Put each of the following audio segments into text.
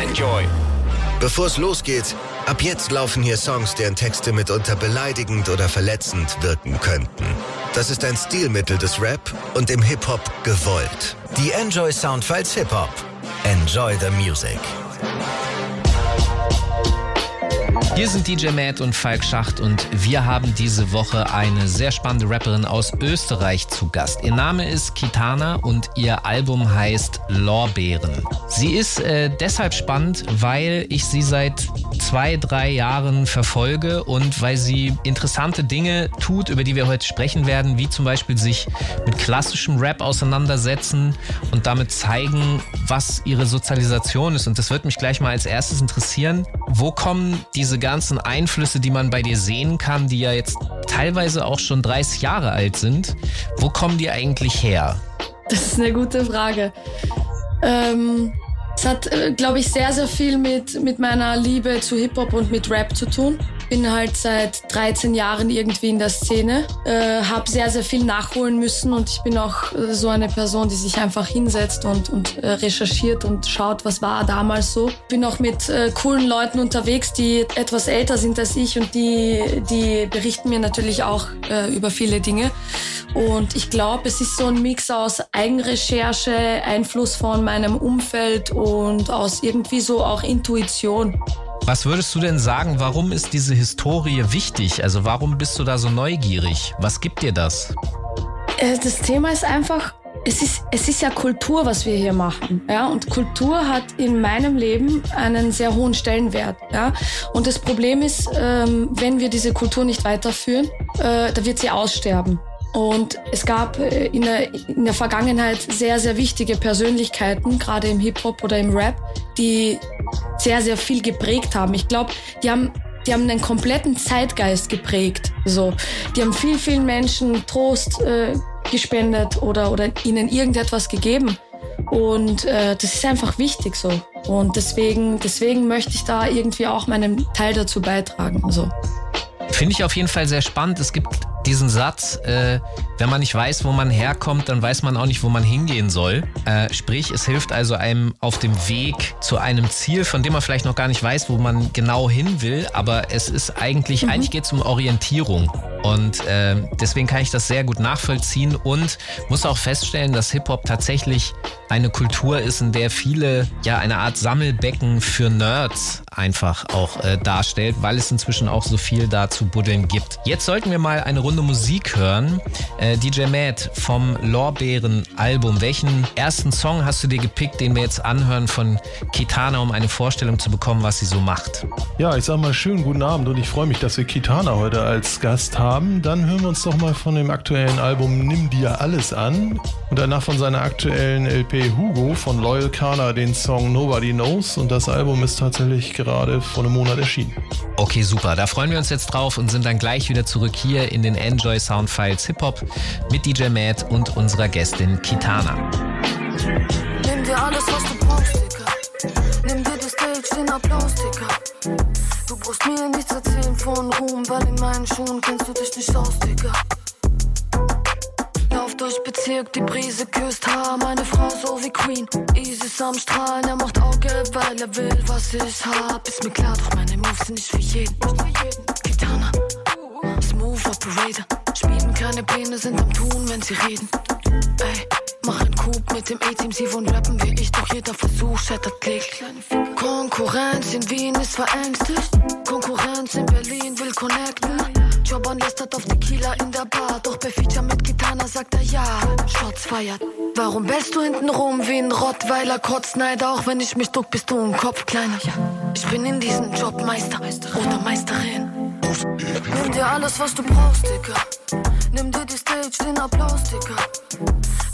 Enjoy. Bevor es losgeht, ab jetzt laufen hier Songs, deren Texte mitunter beleidigend oder verletzend wirken könnten. Das ist ein Stilmittel des Rap und im Hip-Hop gewollt. Die Enjoy Soundfiles Hip-Hop. Enjoy the Music. Hier sind DJ Matt und Falk Schacht und wir haben diese Woche eine sehr spannende Rapperin aus Österreich zu Gast. Ihr Name ist Kitana und ihr Album heißt Lorbeeren. Sie ist äh, deshalb spannend, weil ich sie seit zwei, drei Jahren verfolge und weil sie interessante Dinge tut, über die wir heute sprechen werden, wie zum Beispiel sich mit klassischem Rap auseinandersetzen und damit zeigen, was ihre Sozialisation ist. Und das wird mich gleich mal als erstes interessieren. Wo kommen diese ganzen Einflüsse, die man bei dir sehen kann, die ja jetzt teilweise auch schon 30 Jahre alt sind, wo kommen die eigentlich her? Das ist eine gute Frage. Ähm, es hat, äh, glaube ich, sehr, sehr viel mit, mit meiner Liebe zu Hip-Hop und mit Rap zu tun bin halt seit 13 Jahren irgendwie in der Szene, äh, habe sehr, sehr viel nachholen müssen und ich bin auch äh, so eine Person, die sich einfach hinsetzt und, und äh, recherchiert und schaut, was war damals so. Bin auch mit äh, coolen Leuten unterwegs, die etwas älter sind als ich und die, die berichten mir natürlich auch äh, über viele Dinge. Und ich glaube, es ist so ein Mix aus Eigenrecherche, Einfluss von meinem Umfeld und aus irgendwie so auch Intuition. Was würdest du denn sagen, warum ist diese Historie wichtig? Also warum bist du da so neugierig? Was gibt dir das? Äh, das Thema ist einfach, es ist, es ist ja Kultur, was wir hier machen. Ja? Und Kultur hat in meinem Leben einen sehr hohen Stellenwert. Ja? Und das Problem ist, ähm, wenn wir diese Kultur nicht weiterführen, äh, da wird sie aussterben. Und es gab äh, in der, in der Vergangenheit sehr, sehr wichtige Persönlichkeiten, gerade im Hip-Hop oder im Rap, die sehr, sehr viel geprägt haben. Ich glaube, die haben die haben einen kompletten Zeitgeist geprägt. So, die haben viel, vielen Menschen Trost äh, gespendet oder oder ihnen irgendetwas gegeben. Und äh, das ist einfach wichtig so. Und deswegen, deswegen möchte ich da irgendwie auch meinen Teil dazu beitragen. So. Finde ich auf jeden Fall sehr spannend. Es gibt diesen Satz, äh, wenn man nicht weiß, wo man herkommt, dann weiß man auch nicht, wo man hingehen soll. Äh, sprich, es hilft also einem auf dem Weg zu einem Ziel, von dem man vielleicht noch gar nicht weiß, wo man genau hin will, aber es ist eigentlich, mhm. eigentlich geht es um Orientierung. Und äh, deswegen kann ich das sehr gut nachvollziehen und muss auch feststellen, dass Hip-Hop tatsächlich eine Kultur ist, in der viele ja eine Art Sammelbecken für Nerds einfach auch äh, darstellt, weil es inzwischen auch so viel da zu buddeln gibt. Jetzt sollten wir mal eine Runde Musik hören. Äh, DJ Matt vom Lorbeeren-Album. Welchen ersten Song hast du dir gepickt, den wir jetzt anhören von Kitana, um eine Vorstellung zu bekommen, was sie so macht? Ja, ich sag mal schönen guten Abend und ich freue mich, dass wir Kitana heute als Gast haben. Dann hören wir uns doch mal von dem aktuellen Album Nimm dir alles an und danach von seiner aktuellen LP Hugo von Loyal Kana den Song Nobody Knows und das Album ist tatsächlich gerade vor einem Monat erschienen. Okay, super. Da freuen wir uns jetzt drauf und sind dann gleich wieder zurück hier in den Enjoy Sound Files Hip Hop mit DJ Matt und unserer Gästin Kitana. Nimm dir alles, was du brauchst, Digga. Nimm dir die Stage, den Applaus, Digga. Du brauchst mir nichts erzählen von Ruhm, weil in meinen Schuhen kennst du dich nicht aus, Digga. Lauf durch Bezirk, die Brise küsst Haar, meine Frau so wie Queen. Isis am Strahlen, er macht Auge, weil er will, was ich hab. Ist mir klar, doch meine Moves sind nicht für jeden. Gitana, Smooth Operator. Schmieden keine Pläne, sind am Tun, wenn sie reden. Ey, mach ein Coup mit dem A-Team, sie wollen rappen wie ich, doch jeder Versuch scheitert Klick. Konkurrenz in Wien ist verängstigt. Konkurrenz in Berlin will connecten. Jobbern lästert auf Tequila in der Bar, doch bei Feature mit Gitarre sagt er ja. Shots feiert. Warum bellst du hinten rum wie ein Rottweiler? Kotzneid, auch wenn ich mich druck, bist du ein Kopf kleiner. Ich bin in diesem Job Meister oder Meisterin. Nimm dir alles, was du brauchst, Digga. Nimm dir die Stage, den Applaus, Digga.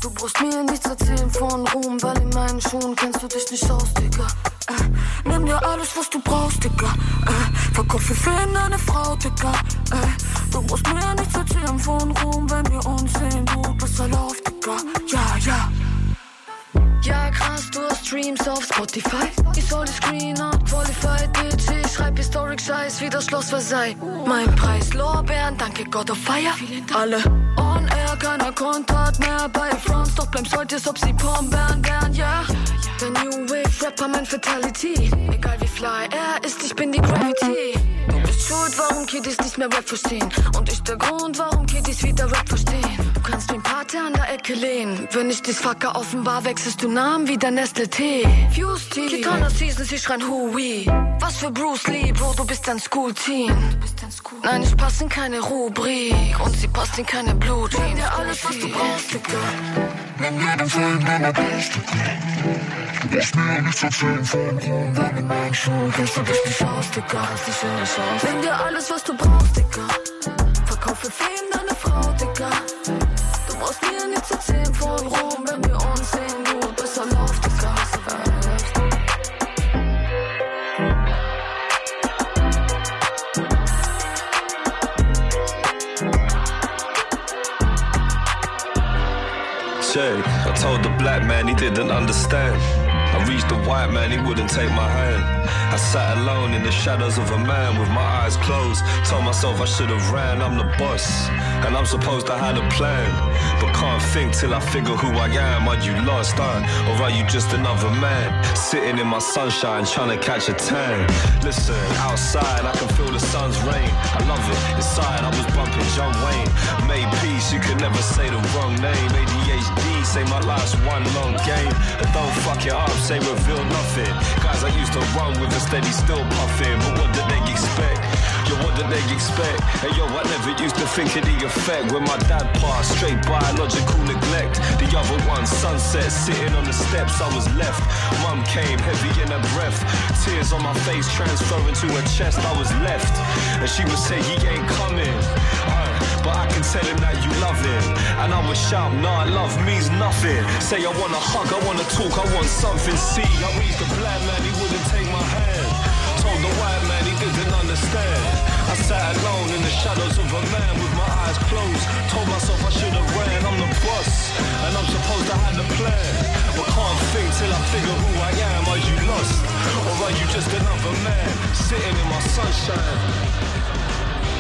Du brauchst mir nichts erzählen von Ruhm, weil in meinen Schuhen kennst du dich nicht aus, Digga. Äh, nimm dir alles, was du brauchst, Digga. Äh, verkauf für Fan deine Frau, Digga. Äh, du brauchst mir nichts erzählen von Ruhm, wenn wir uns sehen, du bist erlaubt, Digga. Ja, ja. Ja, krass, du hast Streams auf Spotify. Ich soll die Screen out, qualified. Ich schreib Historic Scheiß wie das Schloss Versailles. Mein Preis, Lorbeeren, danke Gott auf Feier. Alle on air, keiner Kontakt mehr bei Fronts. Doch beim Sollt ob sie Pombeeren wären, ja. der New Wave Rapper, mein Fatality. Egal wie fly er ist, ich bin die Gravity. Du bist schuld, warum Kiddies nicht mehr Rap verstehen. Und ich der Grund, warum Kiddies wieder Rap verstehen. Du kannst den Pate an der Ecke lehnen. Wenn ich dich fucker offenbar, wechselst du Namen wie der Nestle Tee. Fuse Tea. Kitana Season, sie schreien Hui. Was für Bruce Lee, Bro, du bist ein School-Team. Nein, ich passe in keine Rubrik. Und sie passt in keine Blut. Nimm dir alles, was du brauchst, Digga. Nimm jeden Film, den er beste Du brauchst mir nichts erzählen von Rum. Meinen Schuhen gehst du dich nicht aus, Digga. Hast dich in aus. Nimm dir alles, was du brauchst, Digga. Verkaufe Fame deine Frau, Digga. Du brauchst mir nichts erzählen von Rum. Black man he didn't understand. I reached the white man, he wouldn't take my hand. I sat alone in the shadows of a man with my eyes closed. Told myself I should have ran, I'm the boss. And I'm supposed to have a plan. But can't think till I figure who I am. Are you lost, huh? Or are you just another man? Sitting in my sunshine, trying to catch a tan. Listen, outside I can feel the sun's rain. I love it. Inside I was bumping John Wayne. Made peace, you could never say the wrong name. ADHD, say my life's one long game. And don't fuck it up, say reveal nothing. Guys I used to run with a steady still puffing. But what did they expect? Yo, what did they expect? Hey yo, I never used to think of the effect when my dad passed. Straight biological neglect. The other one, sunset, sitting on the steps, I was left. Mum came, heavy in her breath. Tears on my face, transferring to her chest, I was left. And she would say, he ain't coming. Uh, but I can tell him that you love him. And I would shout, nah, love means nothing. Say I wanna hug, I wanna talk, I want something. See, I read the black man, he shadows of a man with my eyes closed. Told myself I should have ran, I'm the boss. And I'm supposed to have the plan. But can't think till I figure who I am. Are you lost? Or are you just another man sitting in my sunshine?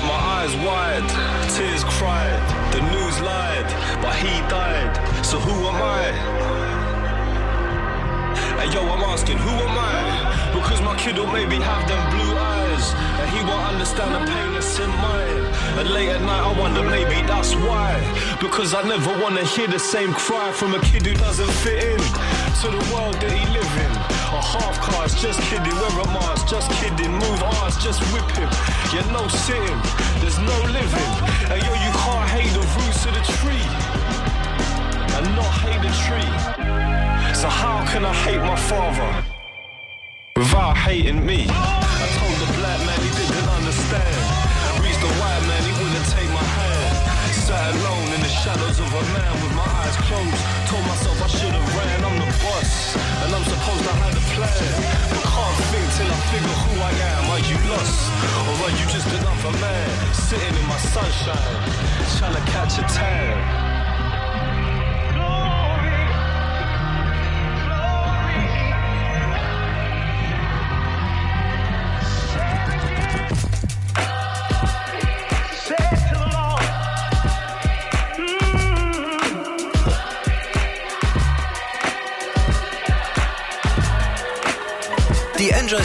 My eyes wide, tears cried, the news lied, but he died. So who am I? And yo, I'm asking, who am I? Because my kid will maybe have them blue eyes, and he won't understand the pain that's in mine. And late at night, I wonder maybe that's why. Because I never wanna hear the same cry from a kid who doesn't fit in to the world that he live in. A half cast, just kidding, wear a mask, just kidding, move arms, just whip him. Yeah, no sitting, there's no living. And yo, you can't hate the roots of the tree and not hate the tree. So how can I hate my father without hating me? I told the black man he didn't understand. Reached the white man, he wouldn't take my hand. Sat alone in the shadows of a man with my eyes closed. Told myself I should have ran, I'm the boss. And I'm supposed to have a plan. But can't think till I figure who I am. Are you lost? Or are you just another man? Sitting in my sunshine, trying to catch a tan.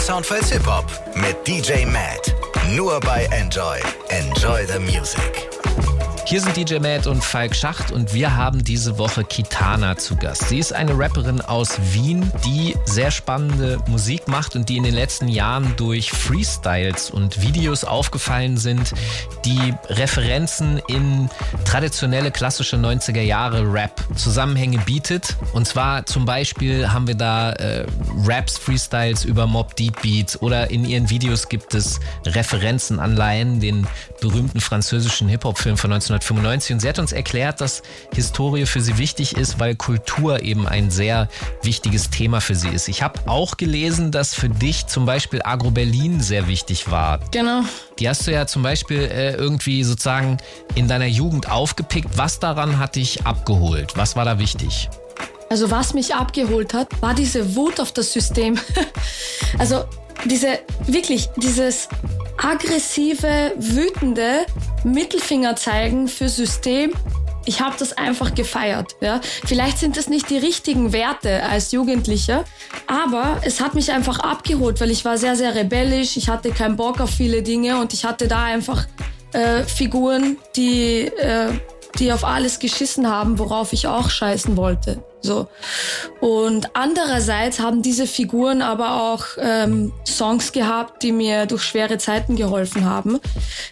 Soundfiles Hip Hop mit DJ Matt. Nur bei Enjoy. Enjoy the Music. Hier sind DJ Matt und Falk Schacht und wir haben diese Woche Kitana zu Gast. Sie ist eine Rapperin aus Wien, die sehr spannende Musik macht und die in den letzten Jahren durch Freestyles und Videos aufgefallen sind, die Referenzen in traditionelle klassische 90er Jahre Rap Zusammenhänge bietet. Und zwar zum Beispiel haben wir da äh, Raps, Freestyles über Mob Deep Beats oder in ihren Videos gibt es Referenzen an Lion, den berühmten französischen Hip-Hop-Film von 1995. Und sie hat uns erklärt, dass Historie für sie wichtig ist, weil Kultur eben ein sehr wichtiges Thema für sie ist. Ich habe auch gelesen, dass für dich zum Beispiel Agro Berlin sehr wichtig war. Genau. Die hast du ja zum Beispiel äh, irgendwie sozusagen in deiner Jugend aufgepickt. Was daran hat dich abgeholt? Was war da wichtig? Also was mich abgeholt hat, war diese Wut auf das System. also diese, wirklich, dieses aggressive, wütende Mittelfinger zeigen für System ich habe das einfach gefeiert. Ja? Vielleicht sind das nicht die richtigen Werte als Jugendlicher, aber es hat mich einfach abgeholt, weil ich war sehr, sehr rebellisch, ich hatte keinen Bock auf viele Dinge und ich hatte da einfach äh, Figuren, die, äh, die auf alles geschissen haben, worauf ich auch scheißen wollte. So. Und andererseits haben diese Figuren aber auch ähm, Songs gehabt, die mir durch schwere Zeiten geholfen haben.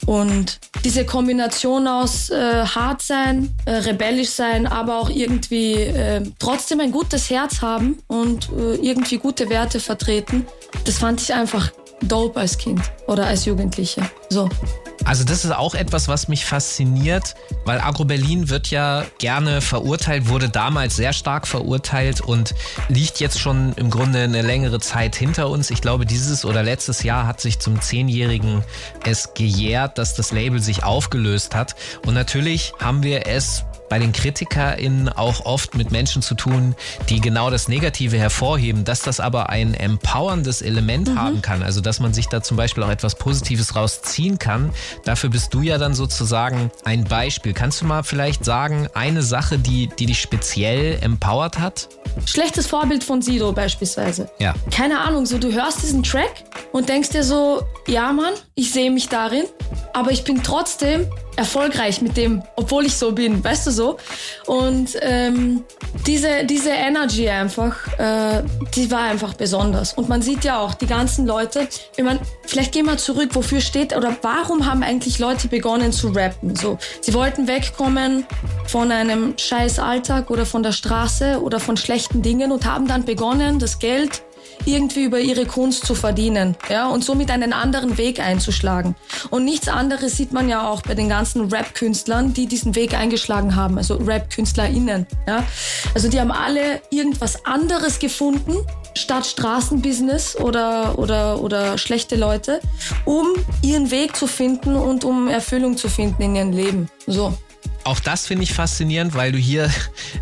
Und diese Kombination aus äh, hart sein, äh, rebellisch sein, aber auch irgendwie äh, trotzdem ein gutes Herz haben und äh, irgendwie gute Werte vertreten, das fand ich einfach dope als Kind oder als Jugendliche. So. Also das ist auch etwas, was mich fasziniert, weil Agro Berlin wird ja gerne verurteilt, wurde damals sehr stark verurteilt und liegt jetzt schon im Grunde eine längere Zeit hinter uns. Ich glaube, dieses oder letztes Jahr hat sich zum Zehnjährigen es gejährt, dass das Label sich aufgelöst hat. Und natürlich haben wir es bei den KritikerInnen auch oft mit Menschen zu tun, die genau das Negative hervorheben, dass das aber ein empowerndes Element mhm. haben kann. Also, dass man sich da zum Beispiel auch etwas Positives rausziehen kann. Dafür bist du ja dann sozusagen ein Beispiel. Kannst du mal vielleicht sagen, eine Sache, die, die dich speziell empowert hat? Schlechtes Vorbild von Sido beispielsweise. Ja. Keine Ahnung, so du hörst diesen Track und denkst dir so, ja Mann, ich sehe mich darin, aber ich bin trotzdem erfolgreich mit dem, obwohl ich so bin, weißt du so. Und ähm, diese, diese Energy einfach, äh, die war einfach besonders. Und man sieht ja auch die ganzen Leute, wenn man, vielleicht gehen wir zurück, wofür steht oder warum haben eigentlich Leute begonnen zu rappen? So, sie wollten wegkommen von einem scheiß Alltag oder von der Straße oder von schlechten Dingen und haben dann begonnen, das Geld irgendwie über ihre Kunst zu verdienen, ja, und somit einen anderen Weg einzuschlagen. Und nichts anderes sieht man ja auch bei den ganzen Rap-Künstlern, die diesen Weg eingeschlagen haben, also Rap-KünstlerInnen, ja. Also die haben alle irgendwas anderes gefunden, statt Straßenbusiness oder, oder, oder schlechte Leute, um ihren Weg zu finden und um Erfüllung zu finden in ihrem Leben. So. Auch das finde ich faszinierend, weil du hier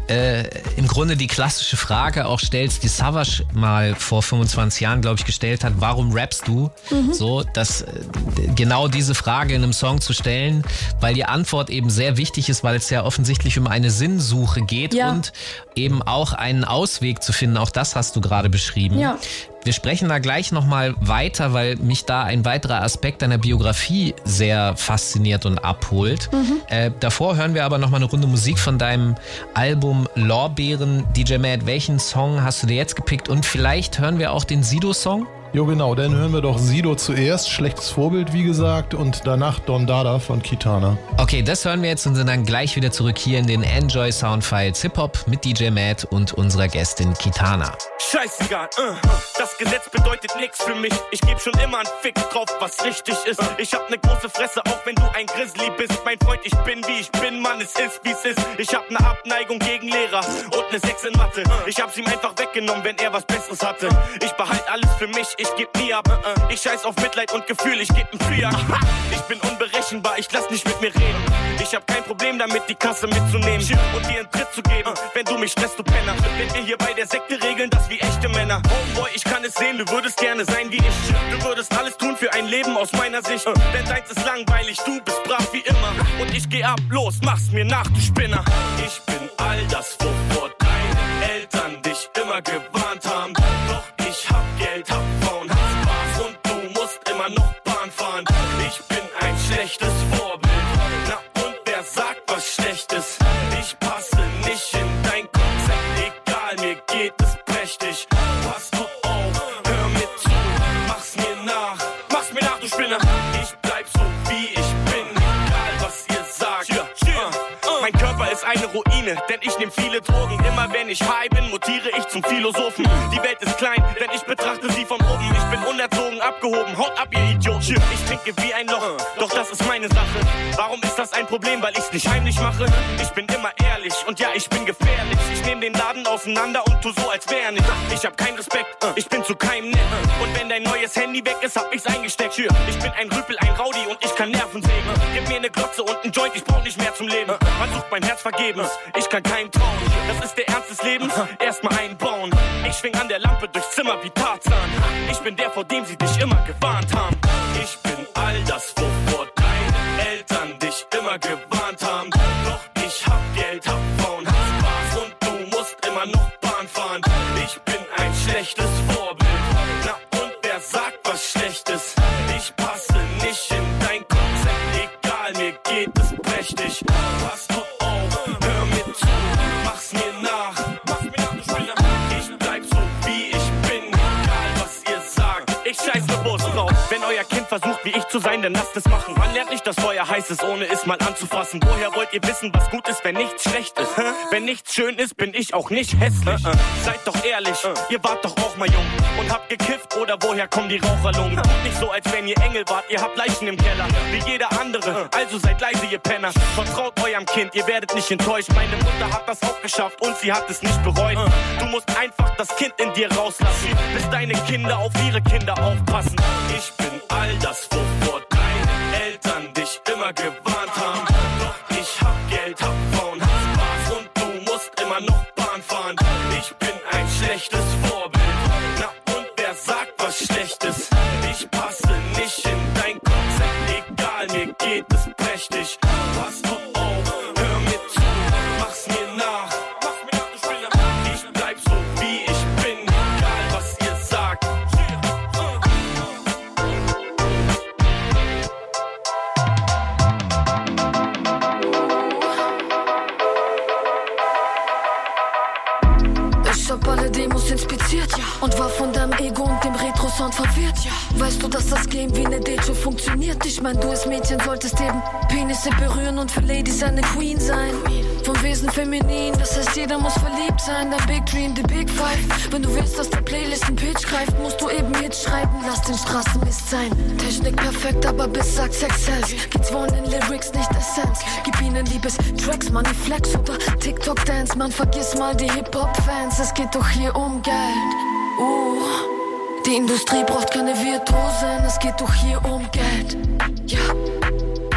äh, im Grunde die klassische Frage auch stellst, die Savage mal vor 25 Jahren, glaube ich, gestellt hat, warum rappst du? Mhm. So, dass äh, genau diese Frage in einem Song zu stellen, weil die Antwort eben sehr wichtig ist, weil es ja offensichtlich um eine Sinnsuche geht ja. und eben auch einen Ausweg zu finden. Auch das hast du gerade beschrieben. Ja. Wir sprechen da gleich nochmal weiter, weil mich da ein weiterer Aspekt deiner Biografie sehr fasziniert und abholt. Mhm. Äh, davor hören wir aber nochmal eine Runde Musik von deinem Album Lorbeeren. DJ Matt, welchen Song hast du dir jetzt gepickt? Und vielleicht hören wir auch den Sido-Song? Jo, genau, dann hören wir doch Sido zuerst, schlechtes Vorbild, wie gesagt, und danach Don Dada von Kitana. Okay, das hören wir jetzt und sind dann gleich wieder zurück hier in den Enjoy Soundfiles Hip Hop mit DJ Matt und unserer Gästin Kitana. Scheißegal, uh, das Gesetz bedeutet nichts für mich. Ich geb schon immer einen Fick drauf, was richtig ist. Ich hab ne große Fresse, auch wenn du ein Grizzly bist. Mein Freund, ich bin wie ich bin, Mann, es ist wie es ist. Ich hab ne Abneigung gegen Lehrer und ne Sex in Mathe. Ich hab's ihm einfach weggenommen, wenn er was Besseres hatte. Ich behalt alles für mich, ich geb nie ab. Ich scheiß auf Mitleid und Gefühl, ich geb ein Fiat. Ich bin unberechenbar, ich lass nicht mit mir reden. Ich hab kein Problem damit, die Kasse mitzunehmen und dir einen Tritt zu geben, wenn du mich stresst, du Penner. Wenn wir hier bei der Sekte regeln, das wie echte Männer. Homeboy, ich kann es sehen, du würdest gerne sein wie ich. Du würdest alles tun für ein Leben aus meiner Sicht. Denn deins ist langweilig, du bist brav wie immer. Und ich geh ab, los, mach's mir nach, du Spinner. Ich bin all das, wovor deine Eltern dich immer gewarnt Körper ist eine Ruine, denn ich nehm viele Drogen. Immer wenn ich high bin, mutiere ich zum Philosophen. Die Welt ist klein, denn ich betrachte sie von oben. Ich bin unerzogen, abgehoben, haut ab, ihr Idiot. Ich trinke wie ein Loch, doch das ist meine Sache. Warum ist das ein Problem? Weil ich's nicht heimlich mache. Ich bin immer ehrlich und ja, ich bin gefährlich. Ich nehm den Laden auseinander und tu so, als wär nicht. Ich hab keinen Respekt, ich bin zu keinem nett. Und wenn dein neues Handy weg ist, hab ich's eingesteckt. Ich bin ein Rüpel, ein Rowdy und ich kann Nerven sägen. Gib mir ne Glotze und ein Joint, ich brauch nicht mehr zum Leben. Man sucht mein Herz vergebens, ich kann keinem trauen. Das ist der Ernst des Lebens, erstmal einbauen. Ich schwing an der Lampe durchs Zimmer wie Tarzan. Ich bin der, vor dem sie dich immer gewarnt haben. Ich bin all das, wovor deine Eltern dich immer gewarnt haben. Euer Kind versucht wie ich zu sein, dann lasst es machen. Man lernt nicht, dass Feuer heiß ist, ohne es mal anzufassen. Woher wollt ihr wissen, was gut ist, wenn nichts schlecht ist? Wenn nichts schön ist, bin ich auch nicht hässlich. Seid doch ehrlich, ihr wart doch auch mal jung und habt gekifft oder woher kommen die Raucherlungen? Nicht so, als wenn ihr Engel wart, ihr habt Leichen im Keller, wie jeder andere. Also seid leise, ihr Penner. Vertraut eurem Kind, ihr werdet nicht enttäuscht. Meine Mutter hat das auch geschafft und sie hat es nicht bereut. Du musst einfach das Kind in dir rauslassen, bis deine Kinder auf ihre Kinder aufpassen. Ich bin all das, wovor deine Eltern dich immer gewarnt haben. Doch ich hab Geld, hab Frauen, hab Spaß und du musst immer noch Bahn fahren. Ich bin ein schlechtes Vorbild. Mein, du als Mädchen solltest eben Penisse berühren und für Ladies eine Queen sein. Vom Wesen feminin, das heißt, jeder muss verliebt sein. Der Big Dream, the Big Five. Wenn du willst, dass der Playlist ein Pitch greift, musst du eben Hits schreiben. Lass den Straßenmist sein. Technik perfekt, aber bis sagt Sex sells. Geht's wollen in Lyrics, nicht Essenz. Gib ihnen Liebes Tracks, Money Flex oder TikTok Dance. Man vergiss mal die Hip-Hop-Fans. Es geht doch hier um Geld. Uh. Die Industrie braucht keine Virtuosen, es geht doch hier um Geld.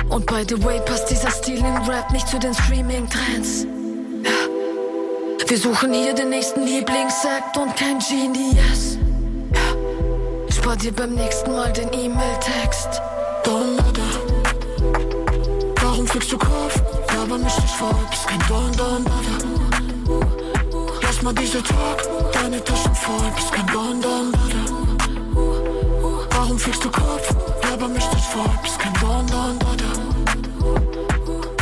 Und by the way, passt dieser Stil im Rap nicht zu den Streaming-Trends. Wir suchen hier den nächsten Lieblingsakt und kein Genius. Ja. Spar dir beim nächsten Mal den E-Mail-Text. Warum fliegst du Kopf? Aber mich nicht vor, bist kein Don, Don. Lass mal diese Talk, deine Taschen voll, bist kein Don, Don. Warum fliegst du Kopf? Aber mich nicht voll, bist kein Don, Don, Don.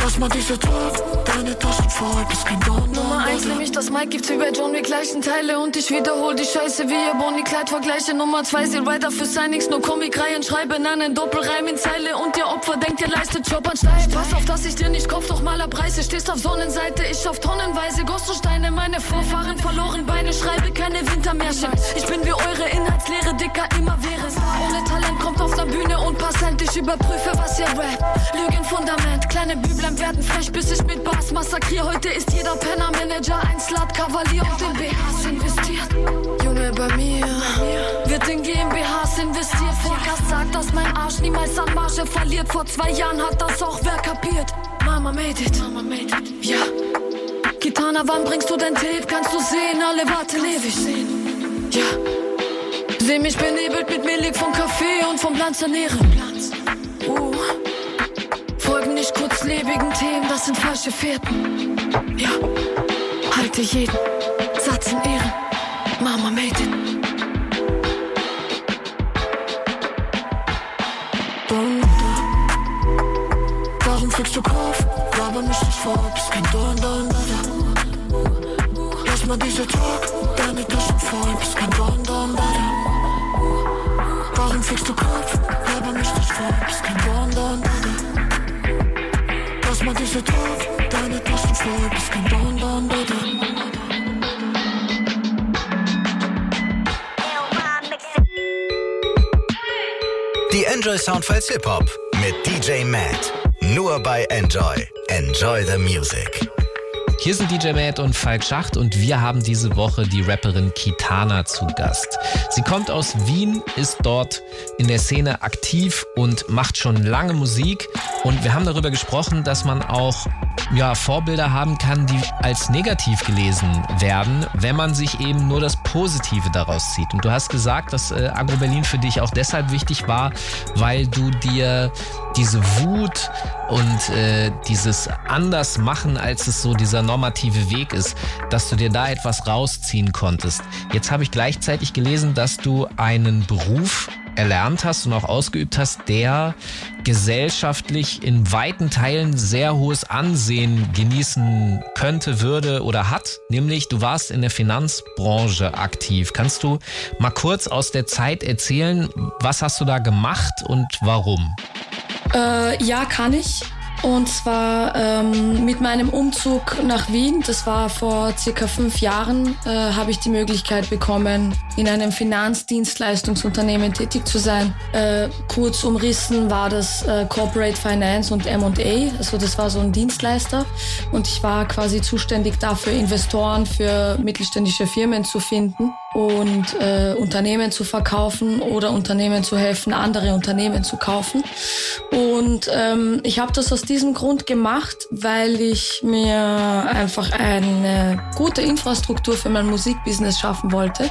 Lass mal diese Talk, deine Taschen voll, bist kein Don, Nummer eins nämlich das Mike gibt's wie bei John die gleichen Teile und ich wiederhol die Scheiße wie ihr Bonnie Kleid vergleiche. Nummer zwei sie Rider für Signings nur Komikreihen schreiben einen Doppelreim in Zeile und ihr Opfer denkt ihr leistet Job ansteigt Pass auf dass ich dir nicht kauf doch mal Preise stehst auf Sonnenseite ich auf tonnenweise Gostosteine meine Vorfahren verloren Beine schreibe keine Wintermärchen. Ich bin wie eure Inhaltslehre dicker immer wäre ohne Talent kommt auf der Bühne und Passant. Ich überprüfe was ihr rappt Lügenfundament kleine Büblein werden frech bis ich mit Bass massakrier. Heute ist jeder Penner Manager ein Slut Kavalier und in BHs investiert. Junge bei mir wird in GmbHs investiert. Vorgast sagt dass mein Arsch niemals an Marge verliert. Vor zwei Jahren hat das auch wer kapiert. Mama made it. Mama made it. Ja. Kitana wann bringst du dein Tape? Kannst du sehen alle warten ewig. Ja Seh mich benebelt mit Millig vom Kaffee und vom ernähren Platz uh. Folgen nicht kurzlebigen Themen, das sind falsche Fährten. Ja, halte jeden Satz in Ehren. Mama made it. Donda. Warum fliegst du Kopf? Laber mich nicht vor, bist kein Don, Don, Don. Lass mal diese Talk, deine Taschen voll, bist kein Don, Don, Don. Warum fliegst du Kopf? Mich nicht vor, bist kein Don, Don. Lass mal diese Talk, deine Taschen voll, bist kein Don, Don. Die Enjoy Soundfiles Hip Hop mit DJ Matt. Nur bei Enjoy. Enjoy the Music. Hier sind DJ Matt und Falk Schacht und wir haben diese Woche die Rapperin Kitana zu Gast. Sie kommt aus Wien, ist dort in der Szene aktiv und macht schon lange Musik Und wir haben darüber gesprochen, dass man auch ja, Vorbilder haben kann, die als negativ gelesen werden, wenn man sich eben nur das Positive daraus zieht. Und du hast gesagt, dass äh, Agro Berlin für dich auch deshalb wichtig war, weil du dir diese Wut und äh, dieses anders machen, als es so dieser normative Weg ist, dass du dir da etwas rausziehen konntest. Jetzt habe ich gleichzeitig gelesen, dass du einen Beruf erlernt hast und auch ausgeübt hast, der gesellschaftlich in weiten Teilen sehr hohes Ansehen genießen könnte, würde oder hat. Nämlich, du warst in der Finanzbranche aktiv. Kannst du mal kurz aus der Zeit erzählen, was hast du da gemacht und warum? Äh, ja, kann ich. Und zwar ähm, mit meinem Umzug nach Wien, das war vor circa fünf Jahren, äh, habe ich die Möglichkeit bekommen, in einem Finanzdienstleistungsunternehmen tätig zu sein. Äh, kurz umrissen war das äh, Corporate Finance und M&A, also das war so ein Dienstleister. Und ich war quasi zuständig dafür, Investoren für mittelständische Firmen zu finden und äh, Unternehmen zu verkaufen oder Unternehmen zu helfen, andere Unternehmen zu kaufen. Und ähm, ich habe das aus diesem Grund gemacht, weil ich mir einfach eine gute Infrastruktur für mein Musikbusiness schaffen wollte.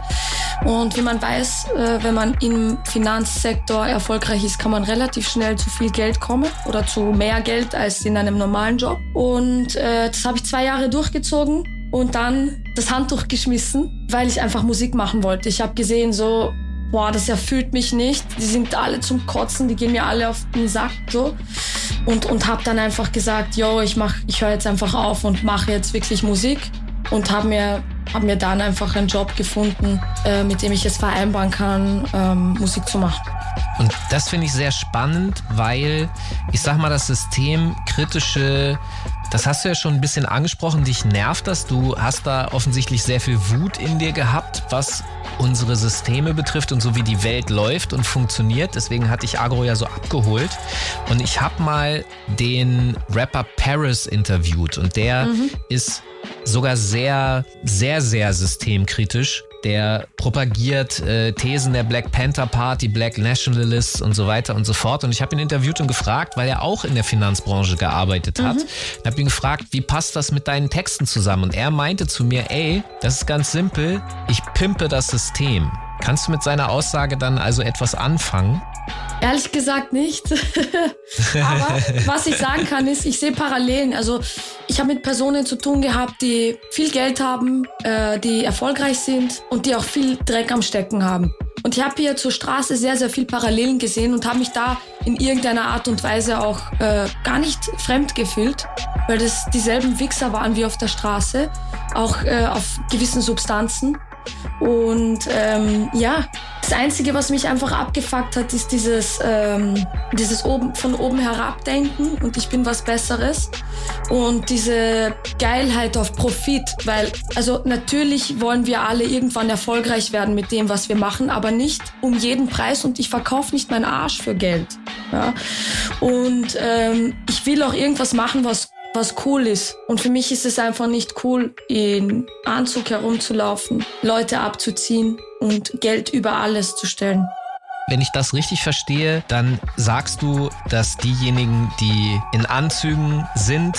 Und wie man weiß, äh, wenn man im Finanzsektor erfolgreich ist, kann man relativ schnell zu viel Geld kommen oder zu mehr Geld als in einem normalen Job. Und äh, das habe ich zwei Jahre durchgezogen und dann das Handtuch geschmissen, weil ich einfach Musik machen wollte. Ich habe gesehen, so, boah, das erfüllt mich nicht. Die sind alle zum Kotzen, die gehen mir alle auf den Sack so. Und, und habe dann einfach gesagt, yo, ich mach, ich höre jetzt einfach auf und mache jetzt wirklich Musik. Und habe mir, hab mir dann einfach einen Job gefunden, äh, mit dem ich es vereinbaren kann, ähm, Musik zu machen. Und das finde ich sehr spannend, weil ich sag mal, das System kritische das hast du ja schon ein bisschen angesprochen. Dich nervt das. Du hast da offensichtlich sehr viel Wut in dir gehabt, was unsere Systeme betrifft und so wie die Welt läuft und funktioniert. Deswegen hatte ich Agro ja so abgeholt. Und ich habe mal den Rapper Paris interviewt und der mhm. ist sogar sehr, sehr, sehr systemkritisch der propagiert äh, Thesen der Black Panther Party, Black Nationalists und so weiter und so fort. Und ich habe ihn interviewt und gefragt, weil er auch in der Finanzbranche gearbeitet hat. Mhm. Ich habe ihn gefragt, wie passt das mit deinen Texten zusammen? Und er meinte zu mir, ey, das ist ganz simpel, ich pimpe das System. Kannst du mit seiner Aussage dann also etwas anfangen? Ehrlich gesagt nicht. Aber was ich sagen kann, ist, ich sehe Parallelen. Also ich habe mit Personen zu tun gehabt, die viel Geld haben, äh, die erfolgreich sind und die auch viel Dreck am Stecken haben. Und ich habe hier zur Straße sehr, sehr viel Parallelen gesehen und habe mich da in irgendeiner Art und Weise auch äh, gar nicht fremd gefühlt, weil das dieselben Wichser waren wie auf der Straße, auch äh, auf gewissen Substanzen. Und ähm, ja, das Einzige, was mich einfach abgefuckt hat, ist dieses, ähm, dieses oben, von oben herab denken und ich bin was Besseres. Und diese Geilheit auf Profit, weil, also natürlich wollen wir alle irgendwann erfolgreich werden mit dem, was wir machen, aber nicht um jeden Preis und ich verkaufe nicht meinen Arsch für Geld. Ja? Und ähm, ich will auch irgendwas machen, was was cool ist. Und für mich ist es einfach nicht cool, in Anzug herumzulaufen, Leute abzuziehen und Geld über alles zu stellen. Wenn ich das richtig verstehe, dann sagst du, dass diejenigen, die in Anzügen sind,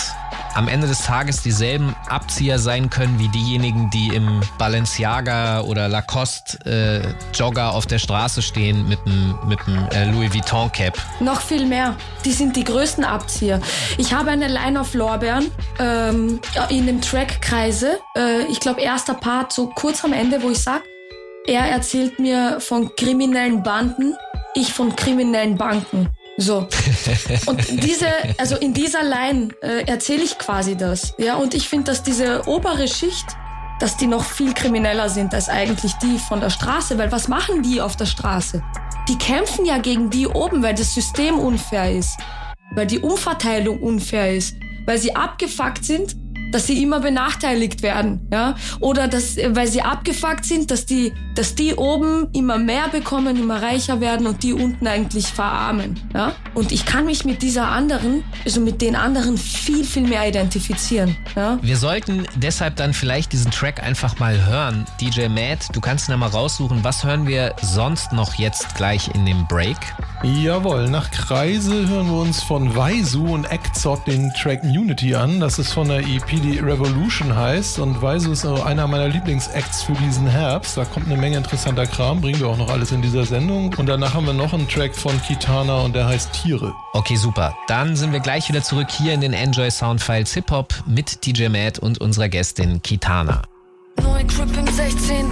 am Ende des Tages dieselben Abzieher sein können wie diejenigen, die im Balenciaga oder Lacoste äh, Jogger auf der Straße stehen mit einem mit äh, Louis Vuitton Cap. Noch viel mehr. Die sind die größten Abzieher. Ich habe eine Line of Lorbeeren ähm, in dem Track Kreise. Äh, ich glaube erster Part so kurz am Ende, wo ich sag, er erzählt mir von kriminellen Banden, ich von kriminellen Banken. So. Und diese, also in dieser Line äh, erzähle ich quasi das. Ja, und ich finde, dass diese obere Schicht, dass die noch viel krimineller sind als eigentlich die von der Straße, weil was machen die auf der Straße? Die kämpfen ja gegen die oben, weil das System unfair ist, weil die Umverteilung unfair ist, weil sie abgefuckt sind dass sie immer benachteiligt werden, ja, oder dass, weil sie abgefuckt sind, dass die, dass die oben immer mehr bekommen, immer reicher werden und die unten eigentlich verarmen, ja. Und ich kann mich mit dieser anderen, also mit den anderen viel, viel mehr identifizieren, ja. Wir sollten deshalb dann vielleicht diesen Track einfach mal hören. DJ Matt, du kannst ihn ja mal raussuchen. Was hören wir sonst noch jetzt gleich in dem Break? Jawohl, nach Kreise hören wir uns von Waisu und Actzot den Track Unity an. Das ist von der EP, die Revolution heißt. Und Waisu ist auch einer meiner Lieblingsacts für diesen Herbst. Da kommt eine Menge interessanter Kram, bringen wir auch noch alles in dieser Sendung. Und danach haben wir noch einen Track von Kitana und der heißt Tiere. Okay, super. Dann sind wir gleich wieder zurück hier in den Enjoy Soundfiles Hip Hop mit DJ Matt und unserer Gästin Kitana. Neue Trip im 16.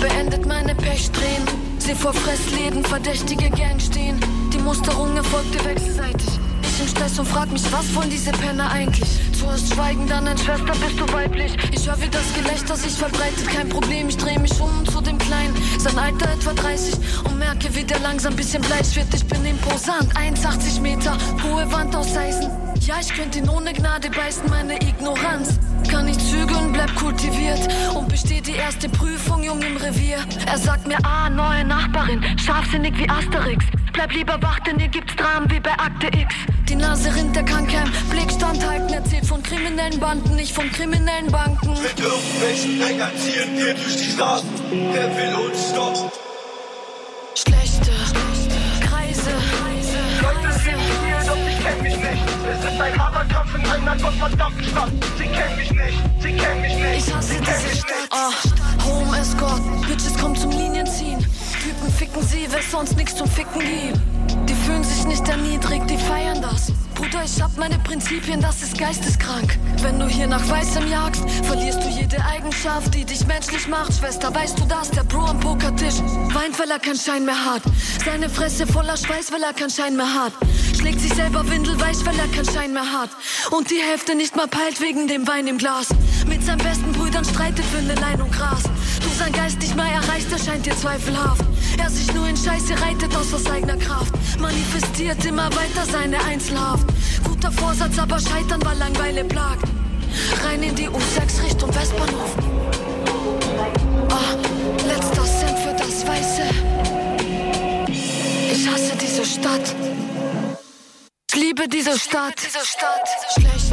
beendet meine Pechsträhnen. Seh vor Fressläden verdächtige Gang stehen. Die Musterung erfolgte wechselseitig. Ich im Stress und frag mich, was wollen diese Penner eigentlich? Zuerst schweigen, dann ein Schwester, bist du weiblich? Ich höre, wie das Gelächter sich verbreitet, kein Problem. Ich dreh mich um zu dem Kleinen, sein Alter etwa 30 und merke, wie der langsam bisschen bleich wird. Ich bin imposant, 1,80 Meter, hohe Wand aus Eisen. Ja, ich könnte ihn ohne Gnade beißen, meine Ignoranz. Kann nicht zügeln, bleib kultiviert und besteht die erste Prüfung, Jung im Revier. Er sagt mir, ah, neue Nachbarin, scharfsinnig wie Asterix. Bleib lieber wach, denn hier gibt's Dramen wie bei Akte X. Die Nase rinnt, der kann kein Blick standhalten. Erzählt von kriminellen Banden, nicht von kriminellen Banken. Mit irgendwelchen Bängern ziehen wir durch die Straßen. Wer will uns stoppen? Schlechte Kreise, Leute sind Kreise. hier, doch sie kennen mich nicht. Ein harter Kampf in einer gottverdammten Stadt. Sie kennen mich nicht, sie kennen mich nicht. Ich hasse sie diese Stadt. Ah, Home Escort, Bitches kommen zum Linienziehen. Typen ficken sie, weil sonst nichts zum Ficken gibt. Die fühlen sich nicht erniedrigt, die feiern das. Bruder, ich hab meine Prinzipien, das ist geisteskrank. Wenn du hier nach Weißem jagst, verlierst du jede Eigenschaft, die dich menschlich macht. Schwester, weißt du das? Der Bro am Pokertisch weint, weil er keinen Schein mehr hat. Seine Fresse voller Schweiß, weil er keinen Schein mehr hat. Schlägt sich selber windelweich, weil er keinen Schein mehr hat. Und die Hälfte nicht mal peilt wegen dem Wein im Glas. Mit seinen besten Brüdern streitet für ne Lein und Gras. Du sein Geist nicht mehr erreicht, erscheint dir zweifelhaft. Er sich nur in Scheiße reitet aus aus eigener Kraft. Manifestiert immer weiter seine Einzelhaft. Guter Vorsatz, aber scheitern, weil Langweile plagt. Rein in die U6 Richtung Westbahnhof. Ah, letzter Cent für das Weiße. Ich hasse diese Stadt. Ich liebe diese Stadt. Schlechte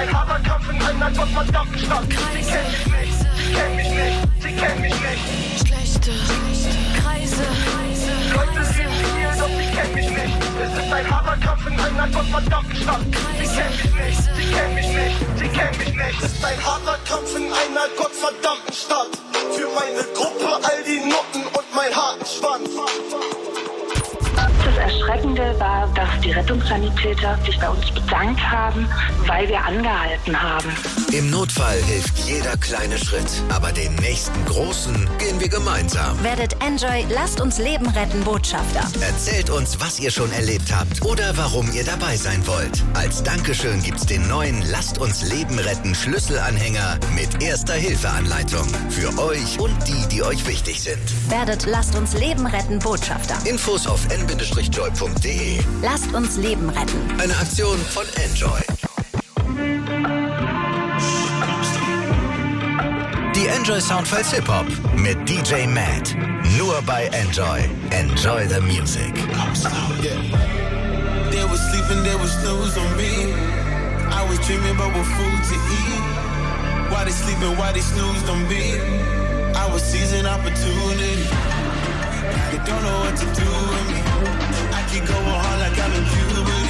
ein harter Kampf in einer gottverdammten Stadt. Sie kennen mich nicht, sie kennen mich nicht, sie kennen mich nicht. Schlechte Kreise. Leute sind hier, doch sie kennen mich nicht. Es ist ein harter Kampf in einer gottverdammten Stadt. Sie kennen mich nicht, sie kennen mich nicht, sie kennen mich nicht. Es ist ein harter Kampf in einer gottverdammten Stadt. Für meine Gruppe, all die Nutten und mein harten Schwanz. Das Erschreckende war, dass die Rettungssanitäter sich bei uns bedankt haben, weil wir angehalten haben. Im Notfall hilft jeder kleine Schritt, aber den nächsten großen gehen wir gemeinsam. Werdet Enjoy Lasst uns Leben retten Botschafter. Erzählt uns, was ihr schon erlebt habt oder warum ihr dabei sein wollt. Als Dankeschön gibt's den neuen Lasst uns Leben retten Schlüsselanhänger mit erster Hilfeanleitung. Für euch und die, die euch wichtig sind. Werdet Lasst uns Leben retten Botschafter. Infos auf n-joy.de. Lasst uns Leben retten. Eine Aktion von Enjoy. Die Enjoy Soundfiles Hip Hop mit DJ Matt. Nur bei Enjoy. Enjoy the music. They was sleeping, they was snooze on me. I was dreaming about what food to eat. Why they sleeping, why they snoozed on me? I was seizing opportunity. They don't know what to do with me. I keep going hard like I'm in puberty.